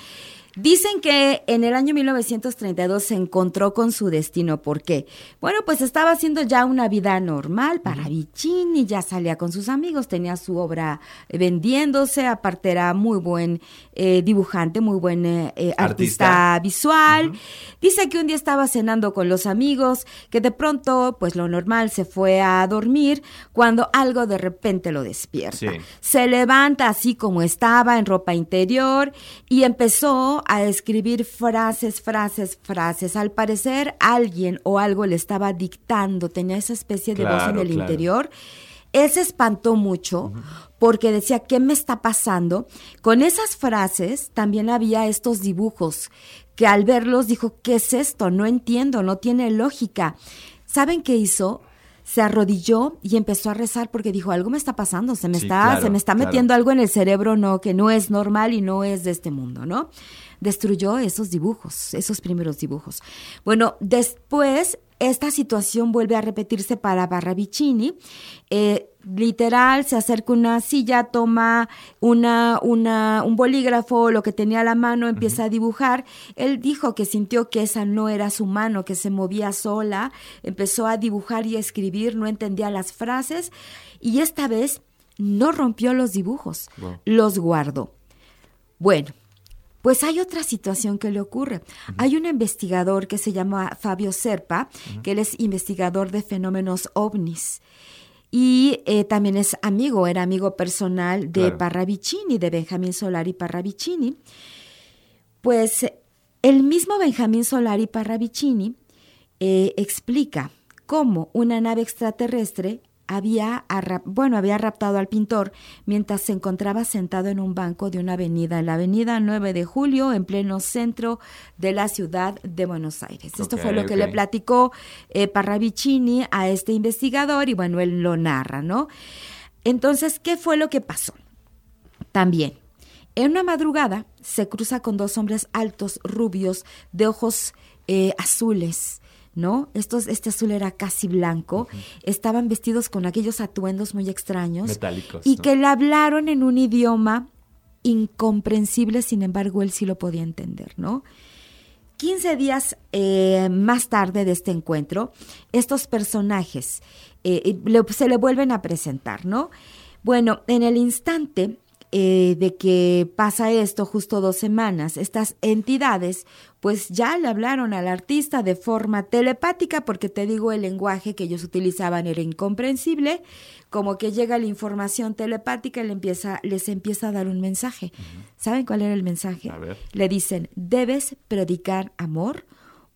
Dicen que en el año 1932 se encontró con su destino. ¿Por qué? Bueno, pues estaba haciendo ya una vida normal para Vicini, ya salía con sus amigos, tenía su obra vendiéndose, aparte era muy buen eh, dibujante, muy buen eh, eh, artista. visual. Dice que un día estaba cenando con los amigos, que de pronto, pues lo normal, se fue a dormir cuando algo de repente lo despierta. Se levanta así como estaba, en ropa interior, y empezó a escribir frases, frases, frases. Al parecer alguien o algo le estaba dictando, tenía esa especie de voz en el interior. Él se espantó mucho porque decía, ¿qué me está pasando? Con esas frases también había estos dibujos que al verlos dijo, ¿qué es esto? No entiendo, no tiene lógica. ¿Saben qué hizo? se arrodilló y empezó a rezar porque dijo, algo me está pasando, se me está, se me está metiendo algo en el cerebro, no, que no es normal y no es de este mundo, ¿no? destruyó esos dibujos, esos primeros dibujos. Bueno, después esta situación vuelve a repetirse para Barravicini. Eh, literal, se acerca una silla, toma una, una, un bolígrafo, lo que tenía a la mano, empieza a dibujar. Él dijo que sintió que esa no era su mano, que se movía sola, empezó a dibujar y a escribir, no entendía las frases y esta vez no rompió los dibujos, los guardó. Bueno, pues hay otra situación que le ocurre. Hay un investigador que se llama Fabio Serpa, que él es investigador de fenómenos ovnis. Y eh, también es amigo, era amigo personal de Parravicini, de Benjamín Solari Parravicini. Pues el mismo Benjamín Solari Parravicini eh, explica cómo una nave extraterrestre había, bueno, había raptado al pintor mientras se encontraba sentado en un banco de una avenida, en la avenida 9 de Julio, en pleno centro de la ciudad de Buenos Aires. Esto fue lo que le platicó eh, Parravicini a este investigador y bueno, él lo narra, ¿no? Entonces, ¿qué fue lo que pasó? También, en una madrugada se cruza con dos hombres altos, rubios, de ojos eh, azules, ¿no? Estos, este azul era casi blanco, estaban vestidos con aquellos atuendos muy extraños. Metálicos. Y que le hablaron en un idioma incomprensible, sin embargo, él sí lo podía entender, ¿no? 15 días eh, más tarde de este encuentro, estos personajes eh, se le vuelven a presentar, ¿no? Bueno, en el instante eh, de que pasa esto justo dos semanas, estas entidades pues ya le hablaron al artista de forma telepática, porque te digo, el lenguaje que ellos utilizaban era incomprensible, como que llega la información telepática y le empieza, les empieza a dar un mensaje. ¿Saben cuál era el mensaje? Le dicen, debes predicar amor,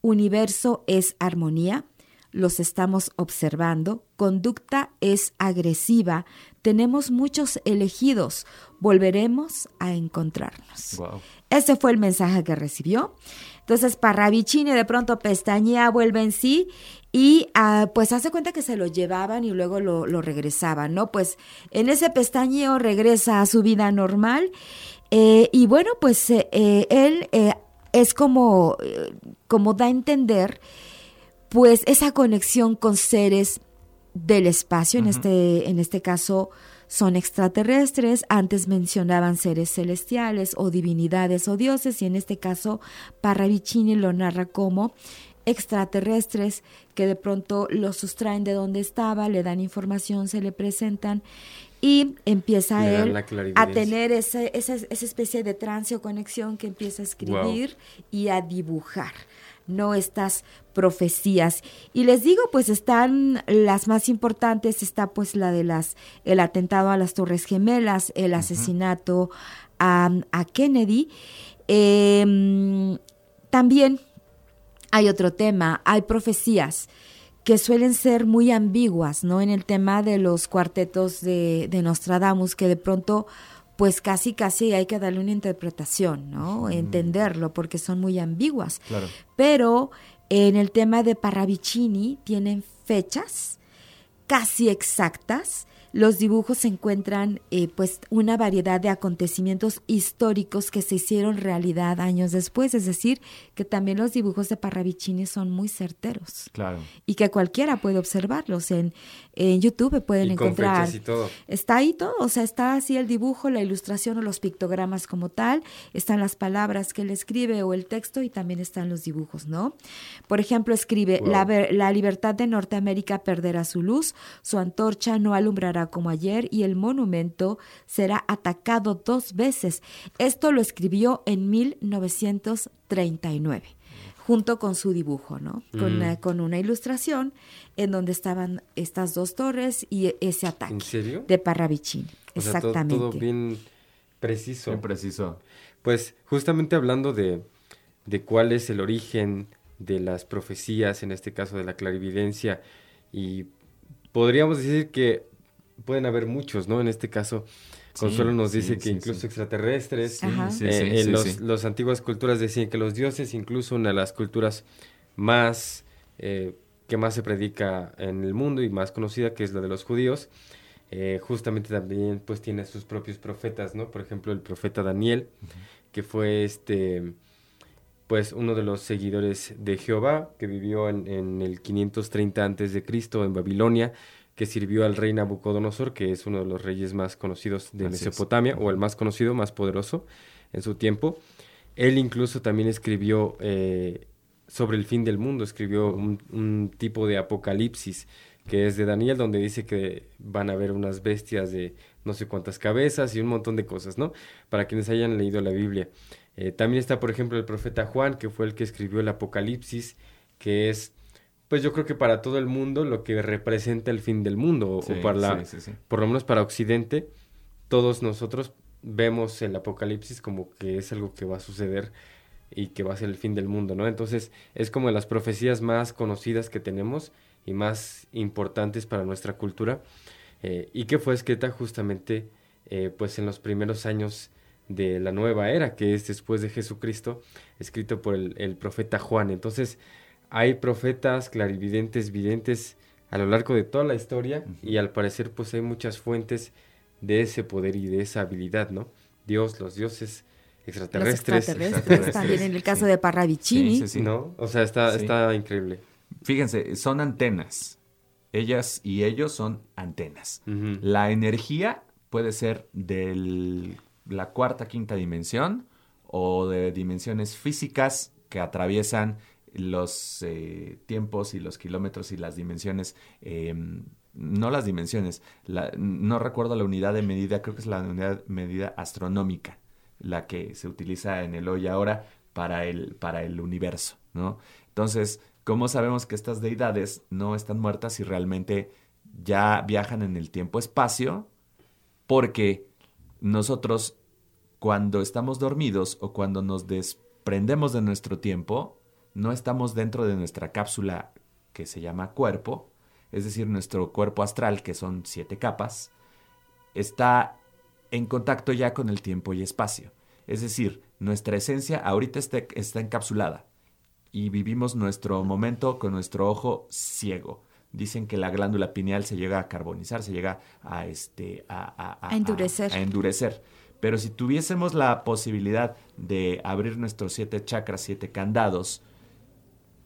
universo es armonía, los estamos observando, conducta es agresiva, tenemos muchos elegidos, volveremos a encontrarnos. Ese fue el mensaje que recibió. Entonces Parravicini de pronto pestañea, vuelve en sí y ah, pues hace cuenta que se lo llevaban y luego lo, regresaban, ¿no? Pues en ese pestañeo regresa a su vida normal eh, y bueno, pues eh, eh, él es como, como da a entender pues esa conexión con seres del espacio, en, este, en este caso son extraterrestres, antes mencionaban seres celestiales o divinidades o dioses, y en este caso Parravicini lo narra como extraterrestres que de pronto lo sustraen de donde estaba, le dan información, se le presentan y empieza él a tener esa, esa, especie de trance o conexión que empieza a escribir y a dibujar no estas profecías. Y les digo, pues están las más importantes, está pues la de las, el atentado a las Torres Gemelas, el asesinato a, Kennedy. Em, también hay otro tema, hay profecías que suelen ser muy ambiguas, ¿no? En el tema de los cuartetos de, de Nostradamus, que de pronto pues casi casi hay que darle una interpretación, ¿no? Entenderlo, porque son muy ambiguas. Claro. Pero en el tema de Parravicini tienen fechas casi exactas los dibujos se encuentran eh, pues una variedad de acontecimientos históricos que se hicieron realidad años después, es decir, que también los dibujos de Parravicini son muy certeros. Claro. Y que cualquiera puede observarlos en, en YouTube pueden encontrar. y todo. Está ahí todo, o sea, está así el dibujo, la ilustración o los pictogramas como tal, están las palabras que él escribe o el texto y también están los dibujos, ¿no? Por ejemplo, escribe, la, la libertad de Norteamérica perderá su luz, su antorcha no alumbrará como ayer y el monumento será atacado dos veces. Esto lo escribió en 1939 junto con su dibujo, ¿no? Con, mm. con, una ilustración en donde estaban estas dos torres y ese ataque. ¿En serio? De Parravicini. Exactamente. todo, bien preciso. Bien preciso. Pues justamente hablando de, de cuál es el origen de las profecías, en este caso de la clarividencia, y podríamos decir que pueden haber muchos, ¿no? En este caso, Consuelo nos dice que incluso extraterrestres, eh, en los, las antiguas culturas decían que los dioses, incluso una de las culturas más eh, que más se predica en el mundo y más conocida, que es la de los judíos, eh, justamente también pues tiene sus propios profetas, ¿no? Por ejemplo, el profeta Daniel, que fue este pues uno de los seguidores de Jehová, que vivió en, en el 530 antes de Cristo en Babilonia, que sirvió al rey Nabucodonosor, que es uno de los reyes más conocidos de Mesopotamia, o el más conocido, más poderoso en su tiempo. Él incluso también escribió eh, sobre el fin del mundo, escribió un, tipo de apocalipsis que es de Daniel, donde dice que van a haber unas bestias de no sé cuántas cabezas y un montón de cosas, ¿no? Para quienes hayan leído la Biblia. Eh, también está, por ejemplo, el profeta Juan, que fue el que escribió el Apocalipsis, que es pues yo creo que para todo el mundo lo que representa el fin del mundo, o para la, por lo menos para Occidente, todos nosotros vemos el apocalipsis como que es algo que va a suceder y que va a ser el fin del mundo, ¿no? Entonces es como de las profecías más conocidas que tenemos y más importantes para nuestra cultura eh, y que fue escrita justamente eh, pues en los primeros años de la nueva era, que es después de Jesucristo, escrito por el, el profeta Juan. Entonces, hay profetas, clarividentes, videntes a lo largo de toda la historia y al parecer pues hay muchas fuentes de ese poder y de esa habilidad, ¿no? Dios, los dioses extraterrestres. Los extraterrestres, también en el caso de Parravicini. Sí, ¿No? O sea, está, está increíble. Fíjense, son antenas. Ellas y ellos son antenas. La energía puede ser de la cuarta, quinta dimensión o de dimensiones físicas que atraviesan los eh, tiempos y los kilómetros y las dimensiones, em, no las dimensiones, no recuerdo la unidad de medida, creo que es la unidad de medida astronómica, la que se utiliza en el hoy ahora para el, para el universo, ¿no? Entonces, ¿cómo sabemos que estas deidades no están muertas y realmente ya viajan en el tiempo-espacio? Porque nosotros, cuando estamos dormidos o cuando nos desprendemos de nuestro tiempo, no estamos dentro de nuestra cápsula que se llama cuerpo, es decir, nuestro cuerpo astral, que son siete capas, está en contacto ya con el tiempo y espacio. Es decir, nuestra esencia ahorita está, está encapsulada y vivimos nuestro momento con nuestro ojo ciego. Dicen que la glándula pineal se llega a carbonizar, se llega a, este, a, endurecer. a endurecer. Pero si tuviésemos la posibilidad de abrir nuestros siete chakras, siete candados,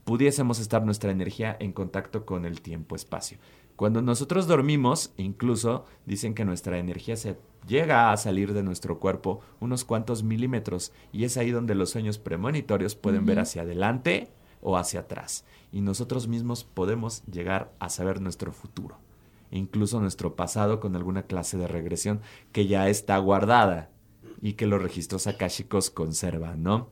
pudiésemos estar nuestra energía en contacto con el tiempo-espacio. Cuando nosotros dormimos, incluso dicen que nuestra energía se llega a salir de nuestro cuerpo unos cuantos milímetros y es ahí donde los sueños premonitorios pueden ver hacia adelante o hacia atrás y nosotros mismos podemos llegar a saber nuestro futuro. incluso nuestro pasado con alguna clase de regresión que ya está guardada y que los registros akáshicos conservan, ¿no?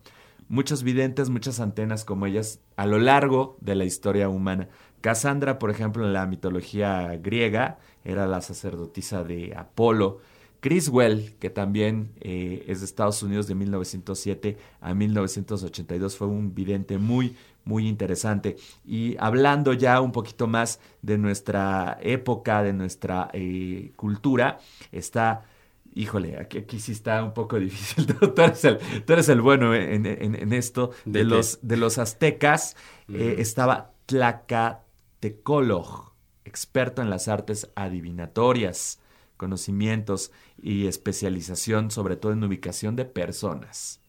Muchos videntes, muchas antenas como ellas a lo largo de la historia humana. Cassandra, por ejemplo, en la mitología griega, era la sacerdotisa de Apolo. Criswell, que también eh, es de Estados Unidos de 1907 a 1982, fue un vidente muy, muy interesante. Y hablando ya un poquito más de nuestra época, de nuestra eh, cultura, está híjole, aquí, sí está un poco difícil. tú, eres el, bueno en, esto. De, los, de los aztecas eh, estaba Tlacatecolog, experto en las artes adivinatorias, conocimientos y especialización, sobre todo en ubicación de personas,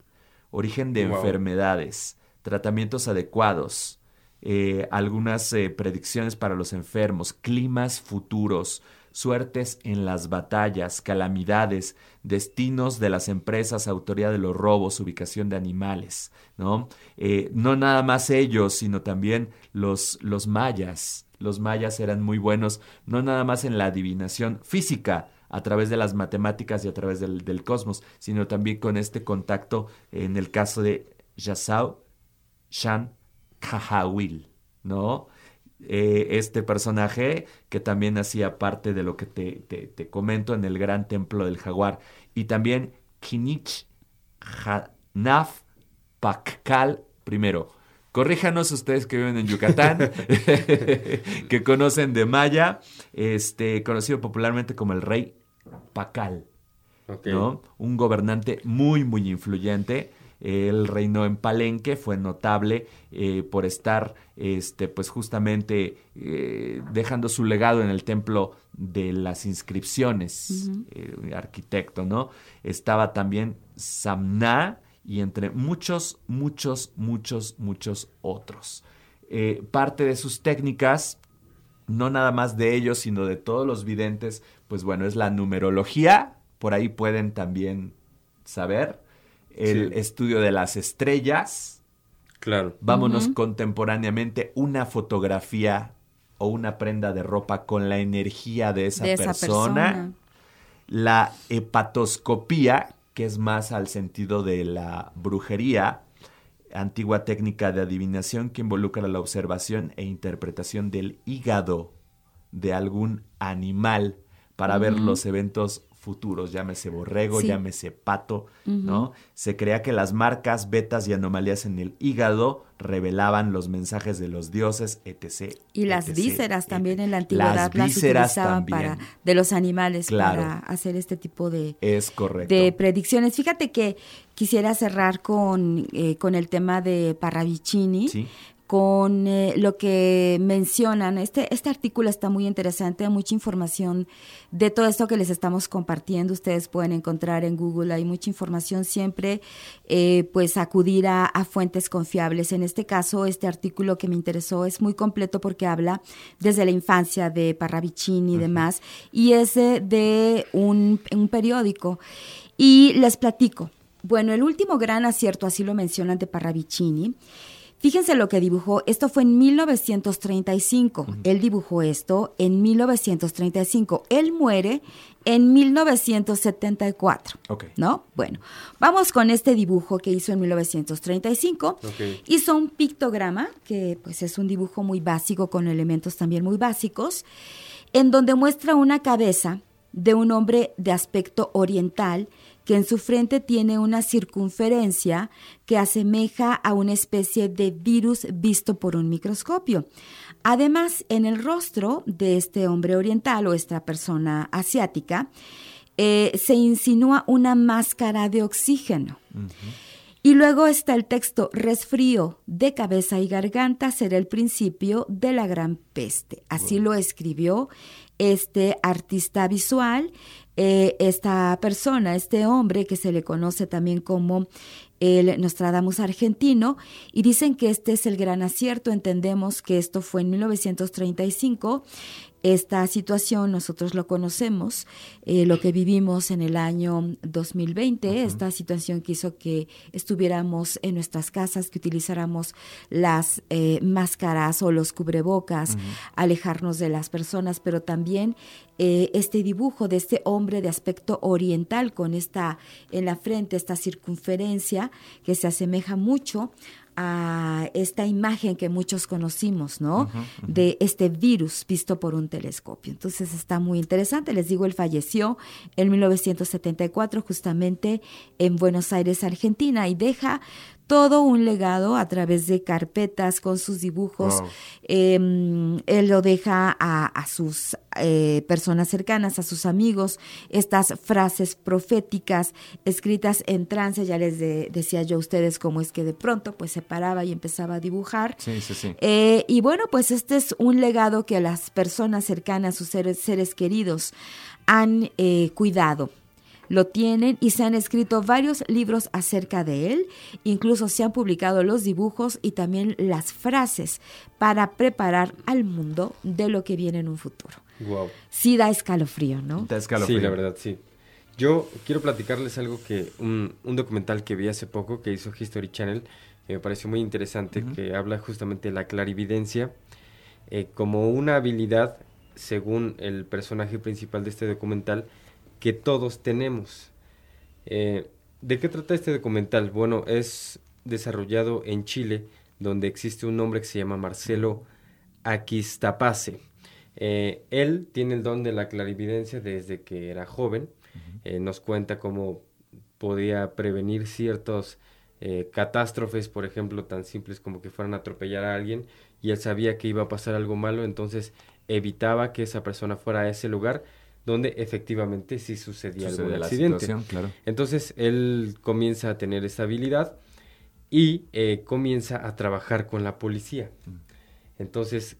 origen de enfermedades, tratamientos adecuados, eh, algunas eh, predicciones para los enfermos, climas futuros, suertes en las batallas, calamidades, destinos de las empresas, autoría de los robos, ubicación de animales, ¿no? Eh, no nada más ellos, sino también los, los mayas. Los mayas eran muy buenos, no nada más en la adivinación física, a través de las matemáticas y a través del, del cosmos, sino también con este contacto en el caso de Yasau Shan Kahawil, ¿no? Eh, este personaje que también hacía parte de lo que te, te, comento en el gran templo del jaguar. Y también Kinich Hanaf Pakkal primero. Corríjanos ustedes que viven en Yucatán, que conocen de Maya, este, conocido popularmente como el rey Pacal, ¿no? Un gobernante muy, muy influyente él reinó en Palenque, fue notable eh, por estar, este, pues justamente eh, dejando su legado en el templo de las inscripciones, eh, arquitecto, ¿no? Estaba también Samná y entre muchos, muchos, muchos, muchos otros. parte de sus técnicas, no nada más de ellos, sino de todos los videntes, pues bueno, es la numerología, por ahí pueden también saber el estudio de las estrellas. Claro. Vámonos contemporáneamente una fotografía o una prenda de ropa con la energía de esa, persona. La hepatoscopía, que es más al sentido de la brujería, antigua técnica de adivinación que involucra la observación e interpretación del hígado de algún animal para ver los eventos futuros, llámese borrego, llámese pato, ¿no? Se crea que las marcas, betas y anomalías en el hígado revelaban los mensajes de los dioses, etc. Y las vísceras también en la antigüedad las, utilizaban para de los animales para hacer este tipo de es correcto. de predicciones. Fíjate que quisiera cerrar con, eh, con el tema de Parravicini. ¿Sí? Con eh, lo que mencionan. Este, este artículo está muy interesante, mucha información de todo esto que les estamos compartiendo. Ustedes pueden encontrar en Google, hay mucha información siempre, eh, pues acudir a, fuentes confiables. En este caso, este artículo que me interesó es muy completo porque habla desde la infancia de Parravicini y demás, y es de un, un periódico. Y les platico. Bueno, el último gran acierto, así lo mencionan de Parravicini, Fíjense lo que dibujó. Esto fue en 1935. Él dibujó esto en 1935. Él muere en 1974. ¿No? Bueno, vamos con este dibujo que hizo en 1935. Hizo un pictograma, que pues es un dibujo muy básico con elementos también muy básicos, en donde muestra una cabeza de un hombre de aspecto oriental que en su frente tiene una circunferencia que asemeja a una especie de virus visto por un microscopio. Además, en el rostro de este hombre oriental o esta persona asiática, eh, se insinúa una máscara de oxígeno. Y luego está el texto, resfrío de cabeza y garganta será el principio de la gran peste. Así lo escribió este artista visual eh, esta persona, este hombre que se le conoce también como el Nostradamus argentino, y dicen que este es el gran acierto. Entendemos que esto fue en 1935 esta situación nosotros lo conocemos, eh, lo que vivimos en el año 2020, esta situación que hizo que estuviéramos en nuestras casas, que utilizáramos las eh, máscaras o los cubrebocas, alejarnos de las personas, pero también también eh, este dibujo de este hombre de aspecto oriental con esta en la frente, esta circunferencia que se asemeja mucho a esta imagen que muchos conocimos, ¿no? De este virus visto por un telescopio. Entonces está muy interesante. Les digo, él falleció en 1974 justamente en Buenos Aires, Argentina, y deja todo un legado a través de carpetas con sus dibujos. Em, él lo deja a, sus eh, personas cercanas, a sus amigos, estas frases proféticas escritas en trance. Ya les decía yo a ustedes cómo es que de pronto pues se paraba y empezaba a dibujar. Sí, sí, sí. Eh, y bueno, pues este es un legado que las personas cercanas, sus seres, seres queridos, han eh, cuidado lo tienen y se han escrito varios libros acerca de él, incluso se han publicado los dibujos y también las frases para preparar al mundo de lo que viene en un futuro. Wow. Sí da escalofrío, ¿no? Da escalofrío. Sí, la verdad, sí. Yo quiero platicarles algo que, un, documental que vi hace poco que hizo History Channel, que me pareció muy interesante, que habla justamente de la clarividencia eh, como una habilidad, según el personaje principal de este documental, que todos tenemos. Eh, ¿De qué trata este documental? Bueno, es desarrollado en Chile, donde existe un hombre que se llama Marcelo Aquistapase. Eh, él tiene el don de la clarividencia desde que era joven. Eh, nos cuenta cómo podía prevenir ciertos catástrofes, por ejemplo, tan simples como que fueran a atropellar a alguien y él sabía que iba a pasar algo malo, entonces evitaba que esa persona fuera a ese lugar donde efectivamente sí sucedía algún accidente. Claro. Entonces él comienza a tener esta habilidad y eh, comienza a trabajar con la policía. Mm. Entonces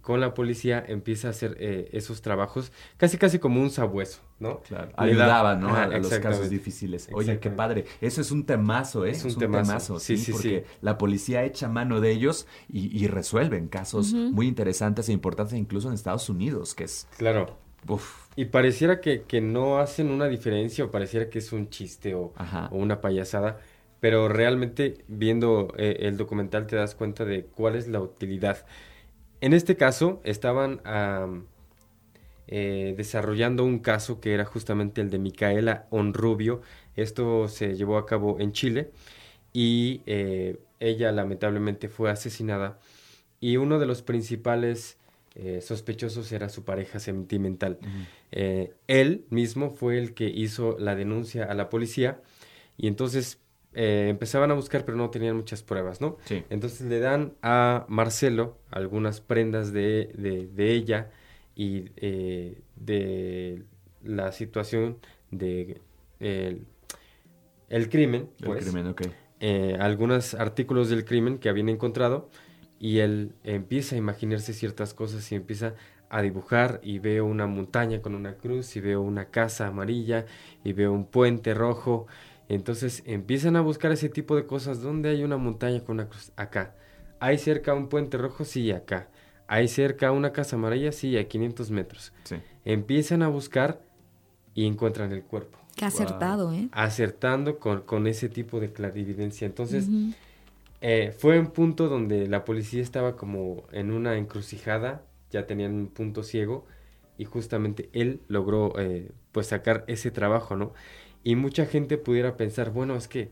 con la policía empieza a hacer eh, esos trabajos casi casi como un sabueso, ¿no? Claro. Ayudaba, ¿no? a, los casos difíciles. Oye, qué padre. Eso es un temazo, ¿eh? Es un, temazo. sí, sí, porque la policía echa mano de ellos y, y resuelven casos muy interesantes e importantes incluso en Estados Unidos, que es... Claro. Y pareciera que, no hacen una diferencia o pareciera que es un chiste o, una payasada, pero realmente viendo eh, el documental te das cuenta de cuál es la utilidad. En este caso estaban eh, desarrollando un caso que era justamente el de Micaela Onrubio. Esto se llevó a cabo en Chile y eh, ella lamentablemente fue asesinada y uno de los principales eh, sospechosos era su pareja sentimental. Eh, él mismo fue el que hizo la denuncia a la policía y entonces eh, empezaban a buscar pero no tenían muchas pruebas, ¿no? Entonces le dan a Marcelo algunas prendas de, de, ella y de la situación de el, crimen. Pues, el crimen, ok. algunos artículos del crimen que habían encontrado y él empieza a imaginarse ciertas cosas y empieza a dibujar y veo una montaña con una cruz y veo una casa amarilla y veo un puente rojo. Entonces empiezan a buscar ese tipo de cosas. ¿Dónde hay una montaña con una cruz? Acá. ¿Hay cerca un puente rojo? Sí, acá. ¿Hay cerca una casa amarilla? Sí, a 500 metros. Empiezan a buscar y encuentran el cuerpo. Qué acertado, ¿eh? Acertando con, con, ese tipo de clarividencia. Entonces, eh, fue un punto donde la policía estaba como en una encrucijada, ya tenían un punto ciego y justamente él logró eh, pues sacar ese trabajo, ¿no? Y mucha gente pudiera pensar, bueno, es que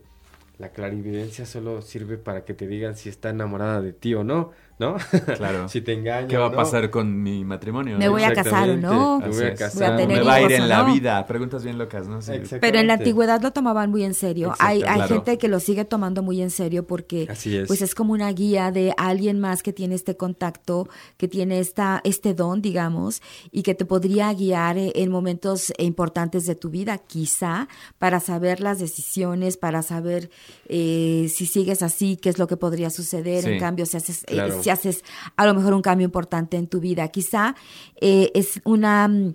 la clarividencia solo sirve para que te digan si está enamorada de ti o no. ¿No? Claro. si te engaño. ¿Qué va a pasar con mi matrimonio? Me voy a casar o no. Me voy a casar. me va a ir en la vida. Preguntas bien locas, ¿no? Pero en la antigüedad lo tomaban muy en serio. Hay, hay gente que lo sigue tomando muy en serio porque es. pues es como una guía de alguien más que tiene este contacto, que tiene esta, este don, digamos, y que te podría guiar en momentos importantes de tu vida, quizá, para saber las decisiones, para saber eh, si sigues así, qué es lo que podría suceder. En cambio, si haces eh, si haces a lo mejor un cambio importante en tu vida. Quizá eh, es una, mm,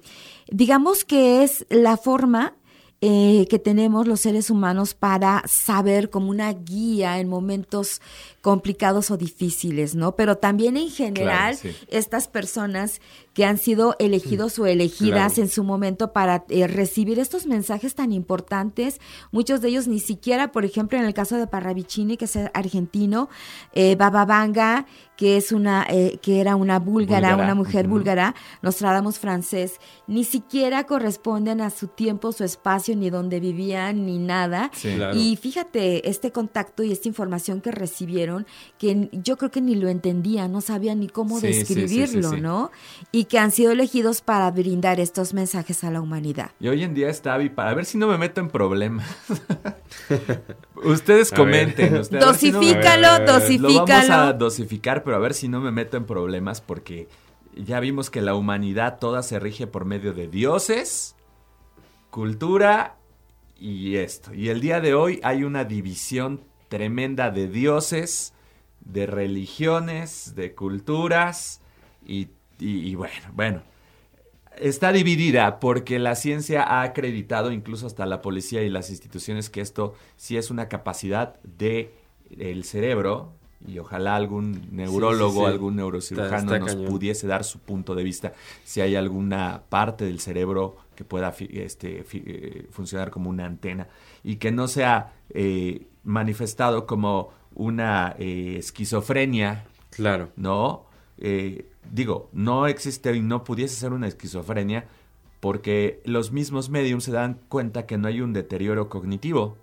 digamos que es la forma eh, que tenemos los seres humanos para saber como una guía en momentos complicados o difíciles, ¿no? Pero también en general estas personas que han sido elegidos o elegidas en su momento para eh, recibir estos mensajes tan importantes. Muchos de ellos ni siquiera, por ejemplo, en el caso de Parravicini, que es argentino, eh, Baba Vanga, que es una eh, que era una búlgara, una mujer búlgara, Nostradamus francés, ni siquiera corresponden a su tiempo, su espacio, ni donde vivían, ni nada. Y fíjate, este contacto y esta información que recibieron, que yo creo que ni lo entendían, no sabían ni cómo describirlo, ¿no? Y que han sido elegidos para brindar estos mensajes a la humanidad. Y hoy en día está para ver si no me meto en problemas. ustedes comenten. Ustedes, dosifícalo, dosifícalo. Lo vamos a dosificar, pero a ver si no me meto en problemas porque ya vimos que la humanidad toda se rige por medio de dioses, cultura y esto. Y el día de hoy hay una división tremenda de dioses, de religiones, de culturas y, bueno, bueno. Está dividida porque la ciencia ha acreditado, incluso hasta la policía y las instituciones, que esto sí es una capacidad del el cerebro, y ojalá algún neurólogo, algún neurocirujano nos pudiese dar su punto de vista si hay alguna parte del cerebro que pueda este, eh, funcionar como una antena y que no sea eh, manifestado como una eh, esquizofrenia. Claro. ¿No? Digo, no existe y no pudiese ser una esquizofrenia porque los mismos mediums se dan cuenta que no hay un deterioro cognitivo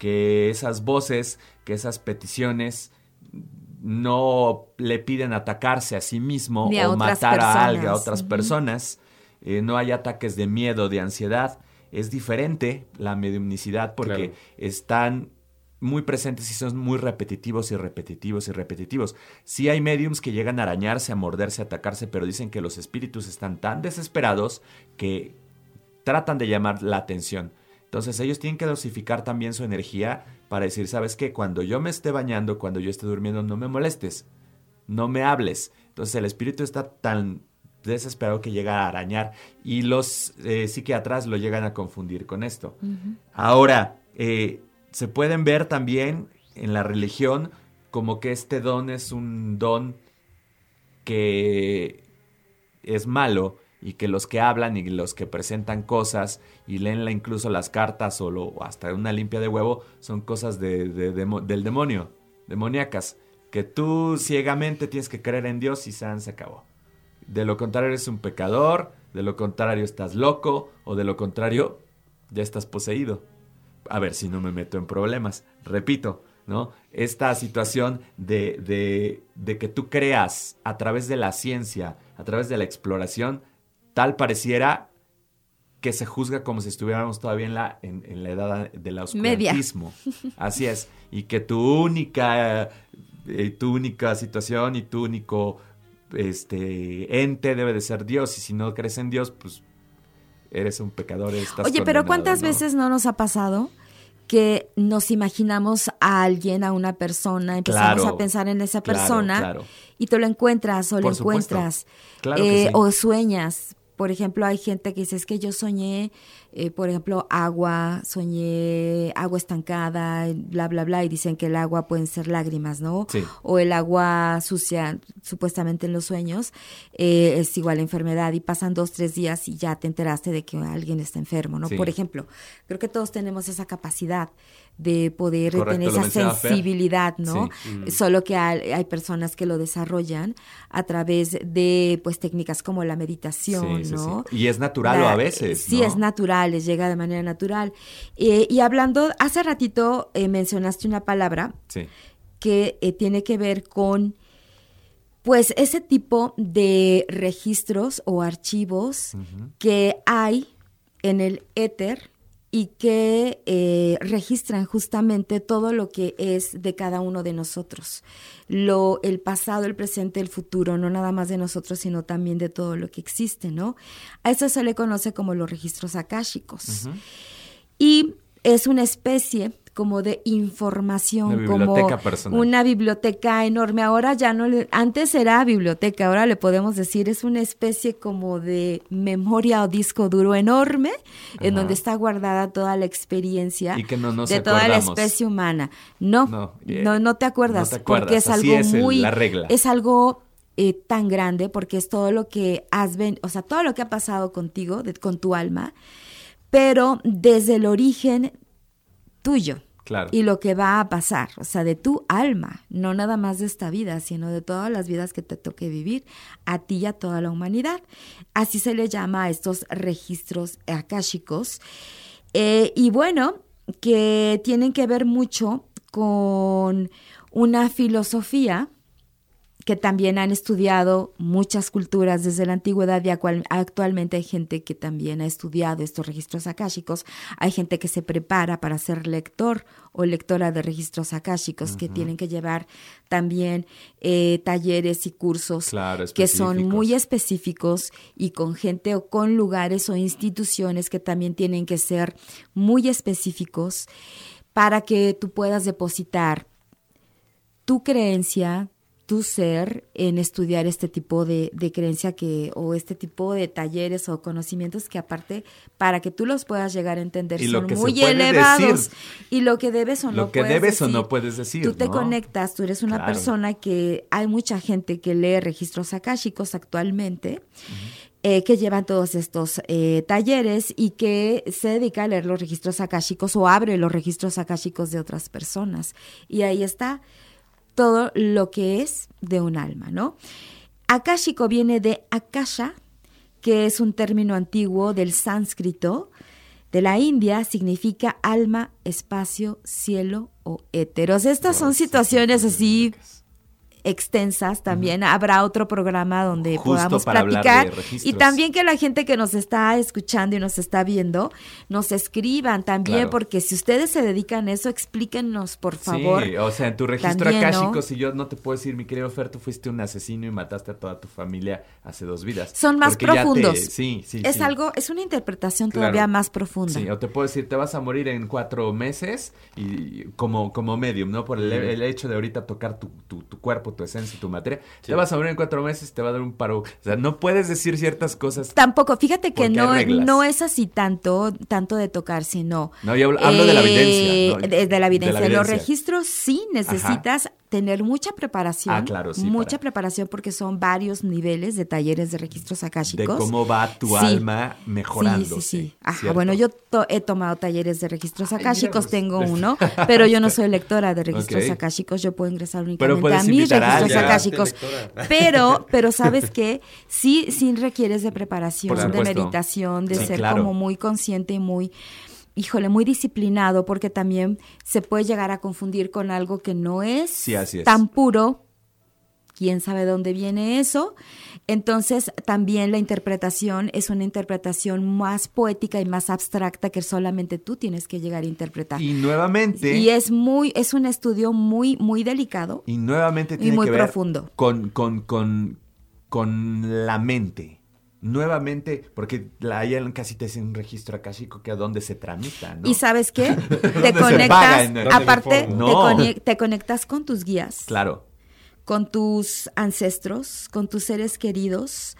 que esas voces, que esas peticiones no le piden atacarse a sí mismo o matar a alguien, a otras personas. Eh, no hay ataques de miedo, de ansiedad. Es diferente la mediumnicidad porque están muy presentes y son muy repetitivos y repetitivos y repetitivos. Sí hay mediums que llegan a arañarse, a morderse, a atacarse, pero dicen que los espíritus están tan desesperados que tratan de llamar la atención. Entonces ellos tienen que dosificar también su energía para decir, ¿sabes qué? Cuando yo me esté bañando, cuando yo esté durmiendo, no me molestes, no me hables. Entonces el espíritu está tan desesperado que llega a arañar y los eh, psiquiatras lo llegan a confundir con esto. Ahora, eh, se pueden ver también en la religión como que este don es un don que es malo y que los que hablan y los que presentan cosas y leen incluso las cartas o, lo, hasta una limpia de huevo son cosas de, del demonio, demoníacas, que tú ciegamente tienes que creer en Dios y se acabó. De lo contrario eres un pecador, de lo contrario estás loco o de lo contrario ya estás poseído. A ver si no me meto en problemas. Repito, ¿no? Esta situación de, de, de que tú creas a través de la ciencia, a través de la exploración, tal pareciera que se juzga como si estuviéramos todavía en la, en, la edad del oscurantismo. Así es. Y que tu única, eh, tu única situación y tu único este, ente debe de ser Dios. Y si no crees en Dios, pues eres un pecador. Estás Oye, pero ¿cuántas veces no nos ha pasado? que nos imaginamos a alguien, a una persona, empezamos a pensar en esa persona y te lo encuentras o lo encuentras eh, o sueñas por ejemplo, hay gente que dice, es que yo soñé, eh, por ejemplo, agua, soñé agua estancada, bla, bla, bla, y dicen que el agua pueden ser lágrimas, ¿no? O el agua sucia, supuestamente en los sueños, eh, es igual a enfermedad, y pasan dos, tres días y ya te enteraste de que alguien está enfermo, ¿no? Por ejemplo, creo que todos tenemos esa capacidad de poder tener esa sensibilidad, ¿no? Mm. Solo que hay, personas que lo desarrollan a través de pues técnicas como la meditación, ¿no? Y es natural o a veces. Sí, es natural, les llega de manera natural. Eh, y hablando, hace ratito eh, mencionaste una palabra que eh, tiene que ver con pues ese tipo de registros o archivos que hay en el éter y que eh, registran justamente todo lo que es de cada uno de nosotros, lo, el pasado, el presente, el futuro, no nada más de nosotros, sino también de todo lo que existe, ¿no? A eso se le conoce como los registros akáshicos. Y es una especie como de información, como una biblioteca enorme. Ahora ya no, le, antes era biblioteca, ahora le podemos decir es una especie como de memoria o disco duro enorme en donde está guardada toda la experiencia de toda la especie humana. No, no, no, te acuerdas, porque es algo muy, es algo eh, tan grande porque es todo lo que has ven, o sea, todo lo que ha pasado contigo, con tu alma, pero desde el origen tuyo. Claro. Y lo que va a pasar, o sea, de tu alma, no nada más de esta vida, sino de todas las vidas que te toque vivir, a ti y a toda la humanidad. Así se le llama a estos registros akáshicos. Eh, y bueno, que tienen que ver mucho con una filosofía que también han estudiado muchas culturas desde la antigüedad y actualmente hay gente que también ha estudiado estos registros akáshicos. Hay gente que se prepara para ser lector o lectora de registros akáshicos que tienen que llevar también eh, talleres y cursos que son muy específicos y con gente o con lugares o instituciones que también tienen que ser muy específicos para que tú puedas depositar tu creencia, tu ser en estudiar este tipo de, creencia que, o este tipo de talleres o conocimientos que aparte, para que tú los puedas llegar a entender, son muy elevados. Y lo que debes o no lo que debes o no puedes decir. Tú te conectas, tú eres una persona que hay mucha gente que lee registros akáshicos actualmente. Eh, que llevan todos estos eh, talleres y que se dedica a leer los registros akáshicos o abre los registros akáshicos de otras personas. Y ahí está todo lo que es de un alma, ¿no? Akashico viene de Akasha, que es un término antiguo del sánscrito de la India, significa alma, espacio, cielo o éteros. Estas son situaciones así extensas también. Habrá otro programa donde podamos platicar. Y también que la gente que nos está escuchando y nos está viendo, nos escriban también, porque si ustedes se dedican a eso, explíquenos, por favor. Sí, o sea, en tu registro akáshico, si yo no te puedo decir, mi querido Fer, tú fuiste un asesino y mataste a toda tu familia hace dos vidas. Son más profundos. Sí, sí. Es algo, es una interpretación todavía más profunda. Sí, o te puedo decir, te vas a morir en cuatro meses y como, como medium, ¿no? Por el, hecho de ahorita tocar tu, tu, tu cuerpo tu esencia, tu materia, te vas a morir en cuatro meses, te va a dar un paro. O sea, no puedes decir ciertas cosas. Tampoco, fíjate que no, no es así tanto, tanto de tocar, sino. No, yo hablo, de la evidencia. Eh, de, la evidencia. Los registros sí necesitas tener mucha preparación. Ah, claro, sí. Mucha preparación porque son varios niveles de talleres de registros akáshicos. De cómo va tu alma mejorando. Sí, sí, sí. Ajá, bueno, yo he tomado talleres de registros akáshicos, tengo uno, pero yo no soy lectora de registros okay. akáshicos, yo puedo ingresar únicamente a mis registros akáshicos. Pero, pero sabes que sí, sí requieres de preparación, de meditación, de ser como muy consciente y muy híjole, muy disciplinado porque también se puede llegar a confundir con algo que no es, tan puro. ¿Quién sabe dónde viene eso? Entonces, también la interpretación es una interpretación más poética y más abstracta que solamente tú tienes que llegar a interpretar. Y nuevamente. Y es muy, es un estudio muy, muy delicado. Y nuevamente tiene y muy que ver profundo. Con, con, con, con la mente nuevamente, porque ahí casi te hacen un registro akáshico que a dónde se tramita, ¿no? Y sabes qué? te conectas, aparte, te, conectas con tus guías. Claro. Con tus ancestros, con tus seres queridos,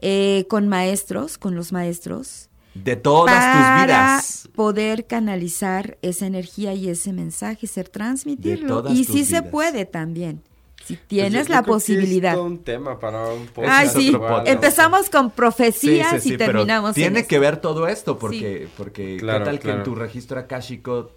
eh, con maestros, con los maestros. De todas tus vidas. Para poder canalizar esa energía y ese mensaje, ser transmitirlo. y sí se puede también. Si pues tienes la posibilidad. es un tema para un Ah, sí. Empezamos con profecías y terminamos. tiene que ver todo esto, porque, porque tal que en tu registro akáshico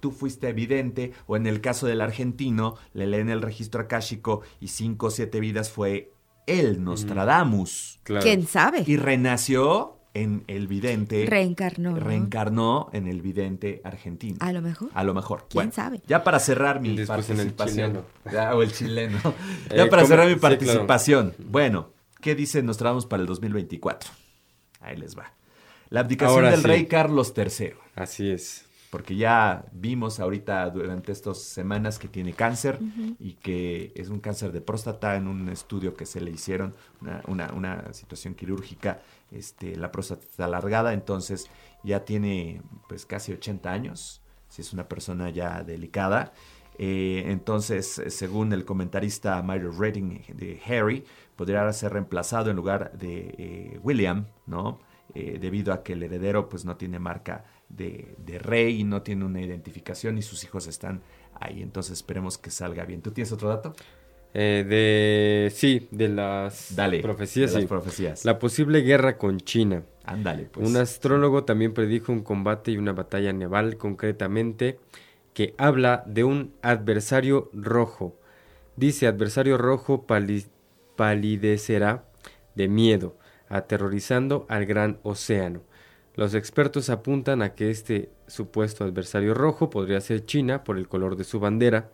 tú fuiste evidente, o en el caso del argentino, le leen el registro akáshico y cinco o siete vidas fue él, Nostradamus. ¿Quién sabe? Y renació en el vidente. Reencarnó. Reencarnó en el vidente argentino. A lo mejor. A lo mejor. ¿Quién sabe? Ya para cerrar mi participación. o el chileno. ya para cerrar mi participación. Bueno, ¿qué dice Nostradamus para el 2024? Ahí les va. La abdicación del rey Carlos III. Así es. Porque ya vimos ahorita durante estas semanas que tiene cáncer y que es un cáncer de próstata en un estudio que se le hicieron, una, una situación quirúrgica este, la próstata está alargada, entonces ya tiene pues casi 80 años, si es una persona ya delicada. Eh, entonces, según el comentarista Mario Redding de Harry, podría ser reemplazado en lugar de eh, William, ¿no? Eh, debido a que el heredero pues no tiene marca de, de, rey, no tiene una identificación y sus hijos están ahí. Entonces esperemos que salga bien. ¿Tú tienes otro dato? Eh, de. Sí, de las Dale. profecías. de las sí. profecías. La posible guerra con China. Ándale, pues. Un astrólogo también predijo un combate y una batalla naval concretamente que habla de un adversario rojo. Dice, adversario rojo pali- palidecerá de miedo, aterrorizando al gran océano. Los expertos apuntan a que este supuesto adversario rojo podría ser China por el color de su bandera.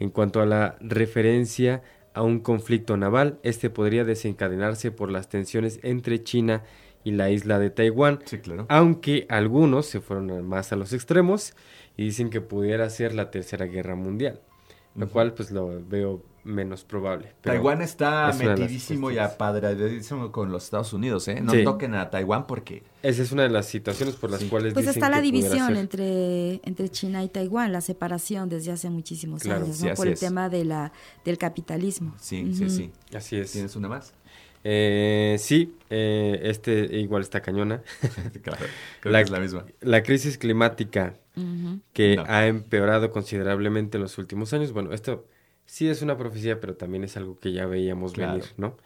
En cuanto a la referencia a un conflicto naval, este podría desencadenarse por las tensiones entre China y la isla de Taiwán, Sí, claro. aunque algunos se fueron más a los extremos y dicen que pudiera ser la tercera guerra mundial, lo cual pues lo veo menos probable. pero Taiwán está es metidísimo y apadradísimo con los Estados Unidos, ¿eh? No Sí. toquen a Taiwán porque Esa es una de las situaciones por las Sí. cuales Pues dicen está la que división entre, entre China y Taiwán, la separación desde hace muchísimos Claro, años, sí, ¿no? así Por el es. tema de la, del capitalismo. sí, sí, sí. Así es. ¿Tienes una más? Eh, sí, eh, este igual está cañona. claro. Creo La- que es la misma. La crisis climática que No. ha empeorado considerablemente en los últimos años. Bueno, esto sí es una profecía, pero también es algo que ya veíamos Claro. venir, ¿no?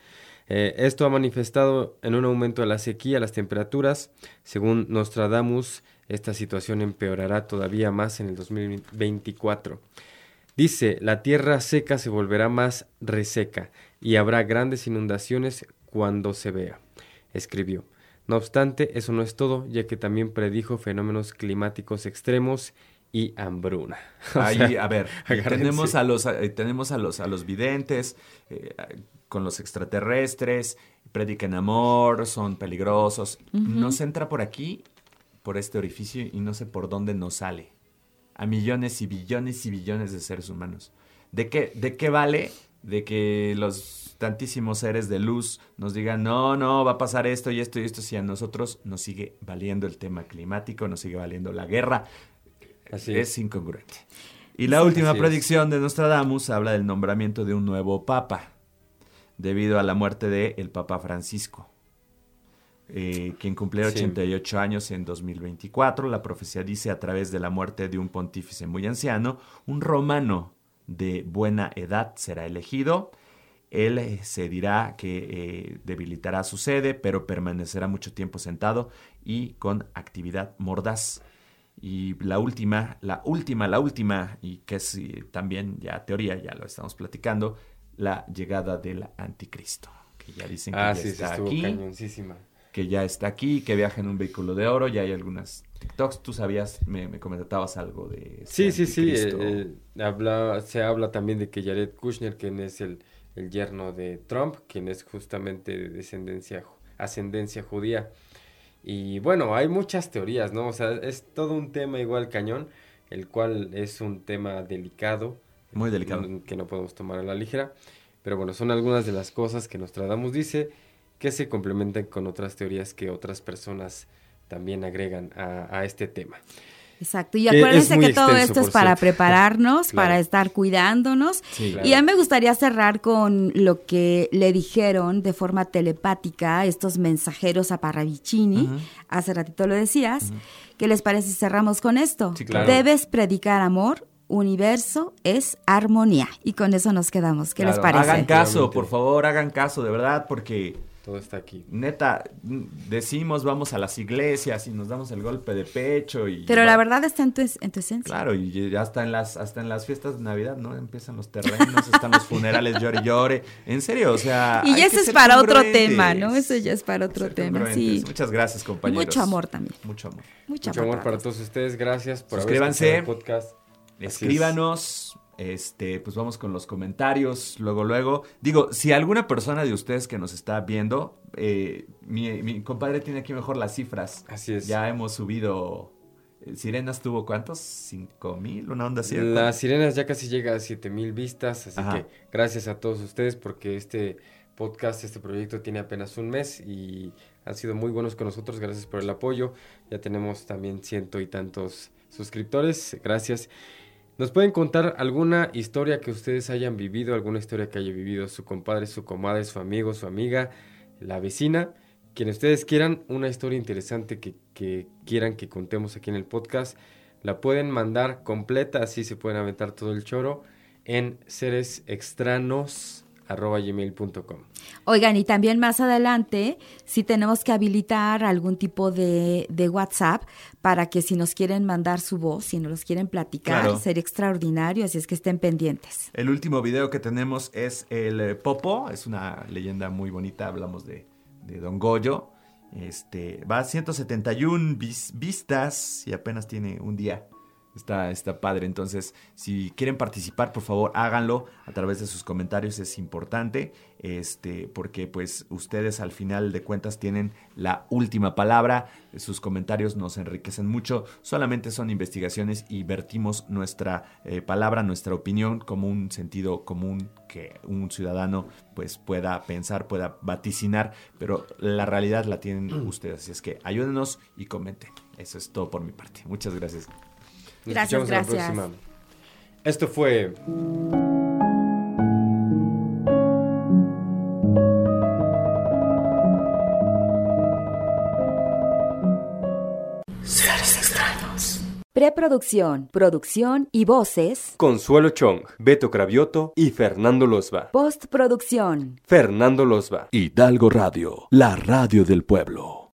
Eh, esto ha manifestado en un aumento de la sequía, las temperaturas. Según Nostradamus, esta situación empeorará todavía más en el 2024. Dice, la tierra seca se volverá más reseca y habrá grandes inundaciones cuando se vea, escribió. No obstante, eso no es todo, ya que también predijo fenómenos climáticos extremos y hambruna. O Ahí, sea, a ver, agárrense. tenemos a los eh, tenemos a los a los videntes eh, con los extraterrestres, predican amor, son peligrosos. Nos entra por aquí, por este orificio y no sé por dónde nos sale. A millones y billones y billones de seres humanos. ¿De qué de qué vale de que los tantísimos seres de luz nos digan, "No, no, va a pasar esto y esto y esto", si a nosotros nos sigue valiendo el tema climático, nos sigue valiendo la guerra, Así es es. incongruente. Y la última Así es. predicción de Nostradamus habla del nombramiento de un nuevo papa, debido a la muerte del el Papa Francisco, eh, quien cumplirá Sí. 88 años en 2024. La profecía dice a través de la muerte de un pontífice muy anciano, un romano de buena edad será elegido. Él eh, se dirá que eh, debilitará su sede, pero permanecerá mucho tiempo sentado y con actividad mordaz. Y la última, la última, la última, y que es eh, también ya teoría, ya lo estamos platicando, la llegada del anticristo. Que ya dicen que Ah, ya sí, está aquí, que ya está aquí, que viaja en un vehículo de oro, ya hay algunas TikToks. Tú sabías, me, me comentabas algo de este Sí, sí, sí. eh, eh, habla, se habla también de que Jared Kushner, quien es el, el yerno de Trump, quien es justamente de descendencia, ascendencia judía. Y bueno, hay muchas teorías, ¿no? O sea, es todo un tema igual cañón, el cual es un tema delicado. Muy delicado. mm, Que no podemos tomar a la ligera. Pero bueno, son algunas de las cosas que Nostradamus dice que se complementan con otras teorías que otras personas también agregan a, a este tema. Exacto. Y Que es acuérdense que todo extenso, esto es para cierto. prepararnos, Claro. para estar cuidándonos. Sí. Claro. Y a mí me gustaría cerrar con lo que le dijeron de forma telepática estos mensajeros a Parravicini. Hace ratito lo decías. ¿Qué les parece si cerramos con esto? Sí, claro. Debes predicar amor, universo es armonía. Y con eso nos quedamos. ¿Qué les parece? Hagan caso, por favor, hagan caso, de verdad, porque Todo está aquí. neta, decimos vamos a las iglesias y nos damos el golpe de pecho y... Pero la verdad está en tu, en tu esencia. Claro, y ya hasta en las, hasta en las fiestas de Navidad, ¿no? Empiezan los terrenos, están los funerales, llore y llore. En serio, o sea... Y hay ya que ese es ser para otro tema, ¿no? Eso ya es para otro tema, sí. Muchas gracias, compañeros. Mucho amor también. Mucho amor. Mucho, Mucho amor para todos. todos ustedes. Gracias por Suscríbanse. haber escuchado el podcast. Así es. Escríbanos, este, pues vamos con los comentarios, luego, luego. Digo, si alguna persona de ustedes que nos está viendo, eh, mi, mi compadre tiene aquí mejor las cifras. Así es. Ya hemos subido. eh, Sirenas tuvo cuántos? ¿Cinco mil? Una onda así. Las sirenas ya casi llega a 7000 vistas, así Ajá. que gracias a todos ustedes porque este podcast, este proyecto tiene apenas un mes y han sido muy buenos con nosotros, gracias por el apoyo. Ya tenemos también ciento y tantos suscriptores, gracias. ¿Nos pueden contar alguna historia que ustedes hayan vivido, alguna historia que haya vivido su compadre, su comadre, su amigo, su amiga, la vecina? Quien ustedes quieran, una historia interesante que, que quieran que contemos aquí en el podcast, la pueden mandar completa, así se pueden aventar todo el choro en seresextranos.gmail.com. Oigan, y también más adelante, si tenemos que habilitar algún tipo de, de, WhatsApp para que si nos quieren mandar su voz, si nos los quieren platicar, sería extraordinario, así es que estén pendientes. El último video que tenemos es el eh, Popo, es una leyenda muy bonita, hablamos de, de Don Goyo. Este, va a 171 vistas y apenas tiene un día. Está, está padre. Entonces, si quieren participar, por favor, háganlo a través de sus comentarios. Es importante. Este, porque pues ustedes al final de cuentas tienen la última palabra. Sus comentarios nos enriquecen mucho. Solamente son investigaciones y vertimos nuestra eh, palabra, nuestra opinión como un sentido común que un ciudadano pues pueda pensar, pueda vaticinar, pero la realidad la tienen ustedes. Así es que ayúdenos y comenten. Eso es todo por mi parte. Muchas gracias gracias, gracias. Esto fue... Seres extraños. Preproducción, producción y voces. Consuelo Chong, Beto Cravioto y Fernando Losba. Postproducción. Fernando Losba. Hidalgo Radio, la radio del pueblo.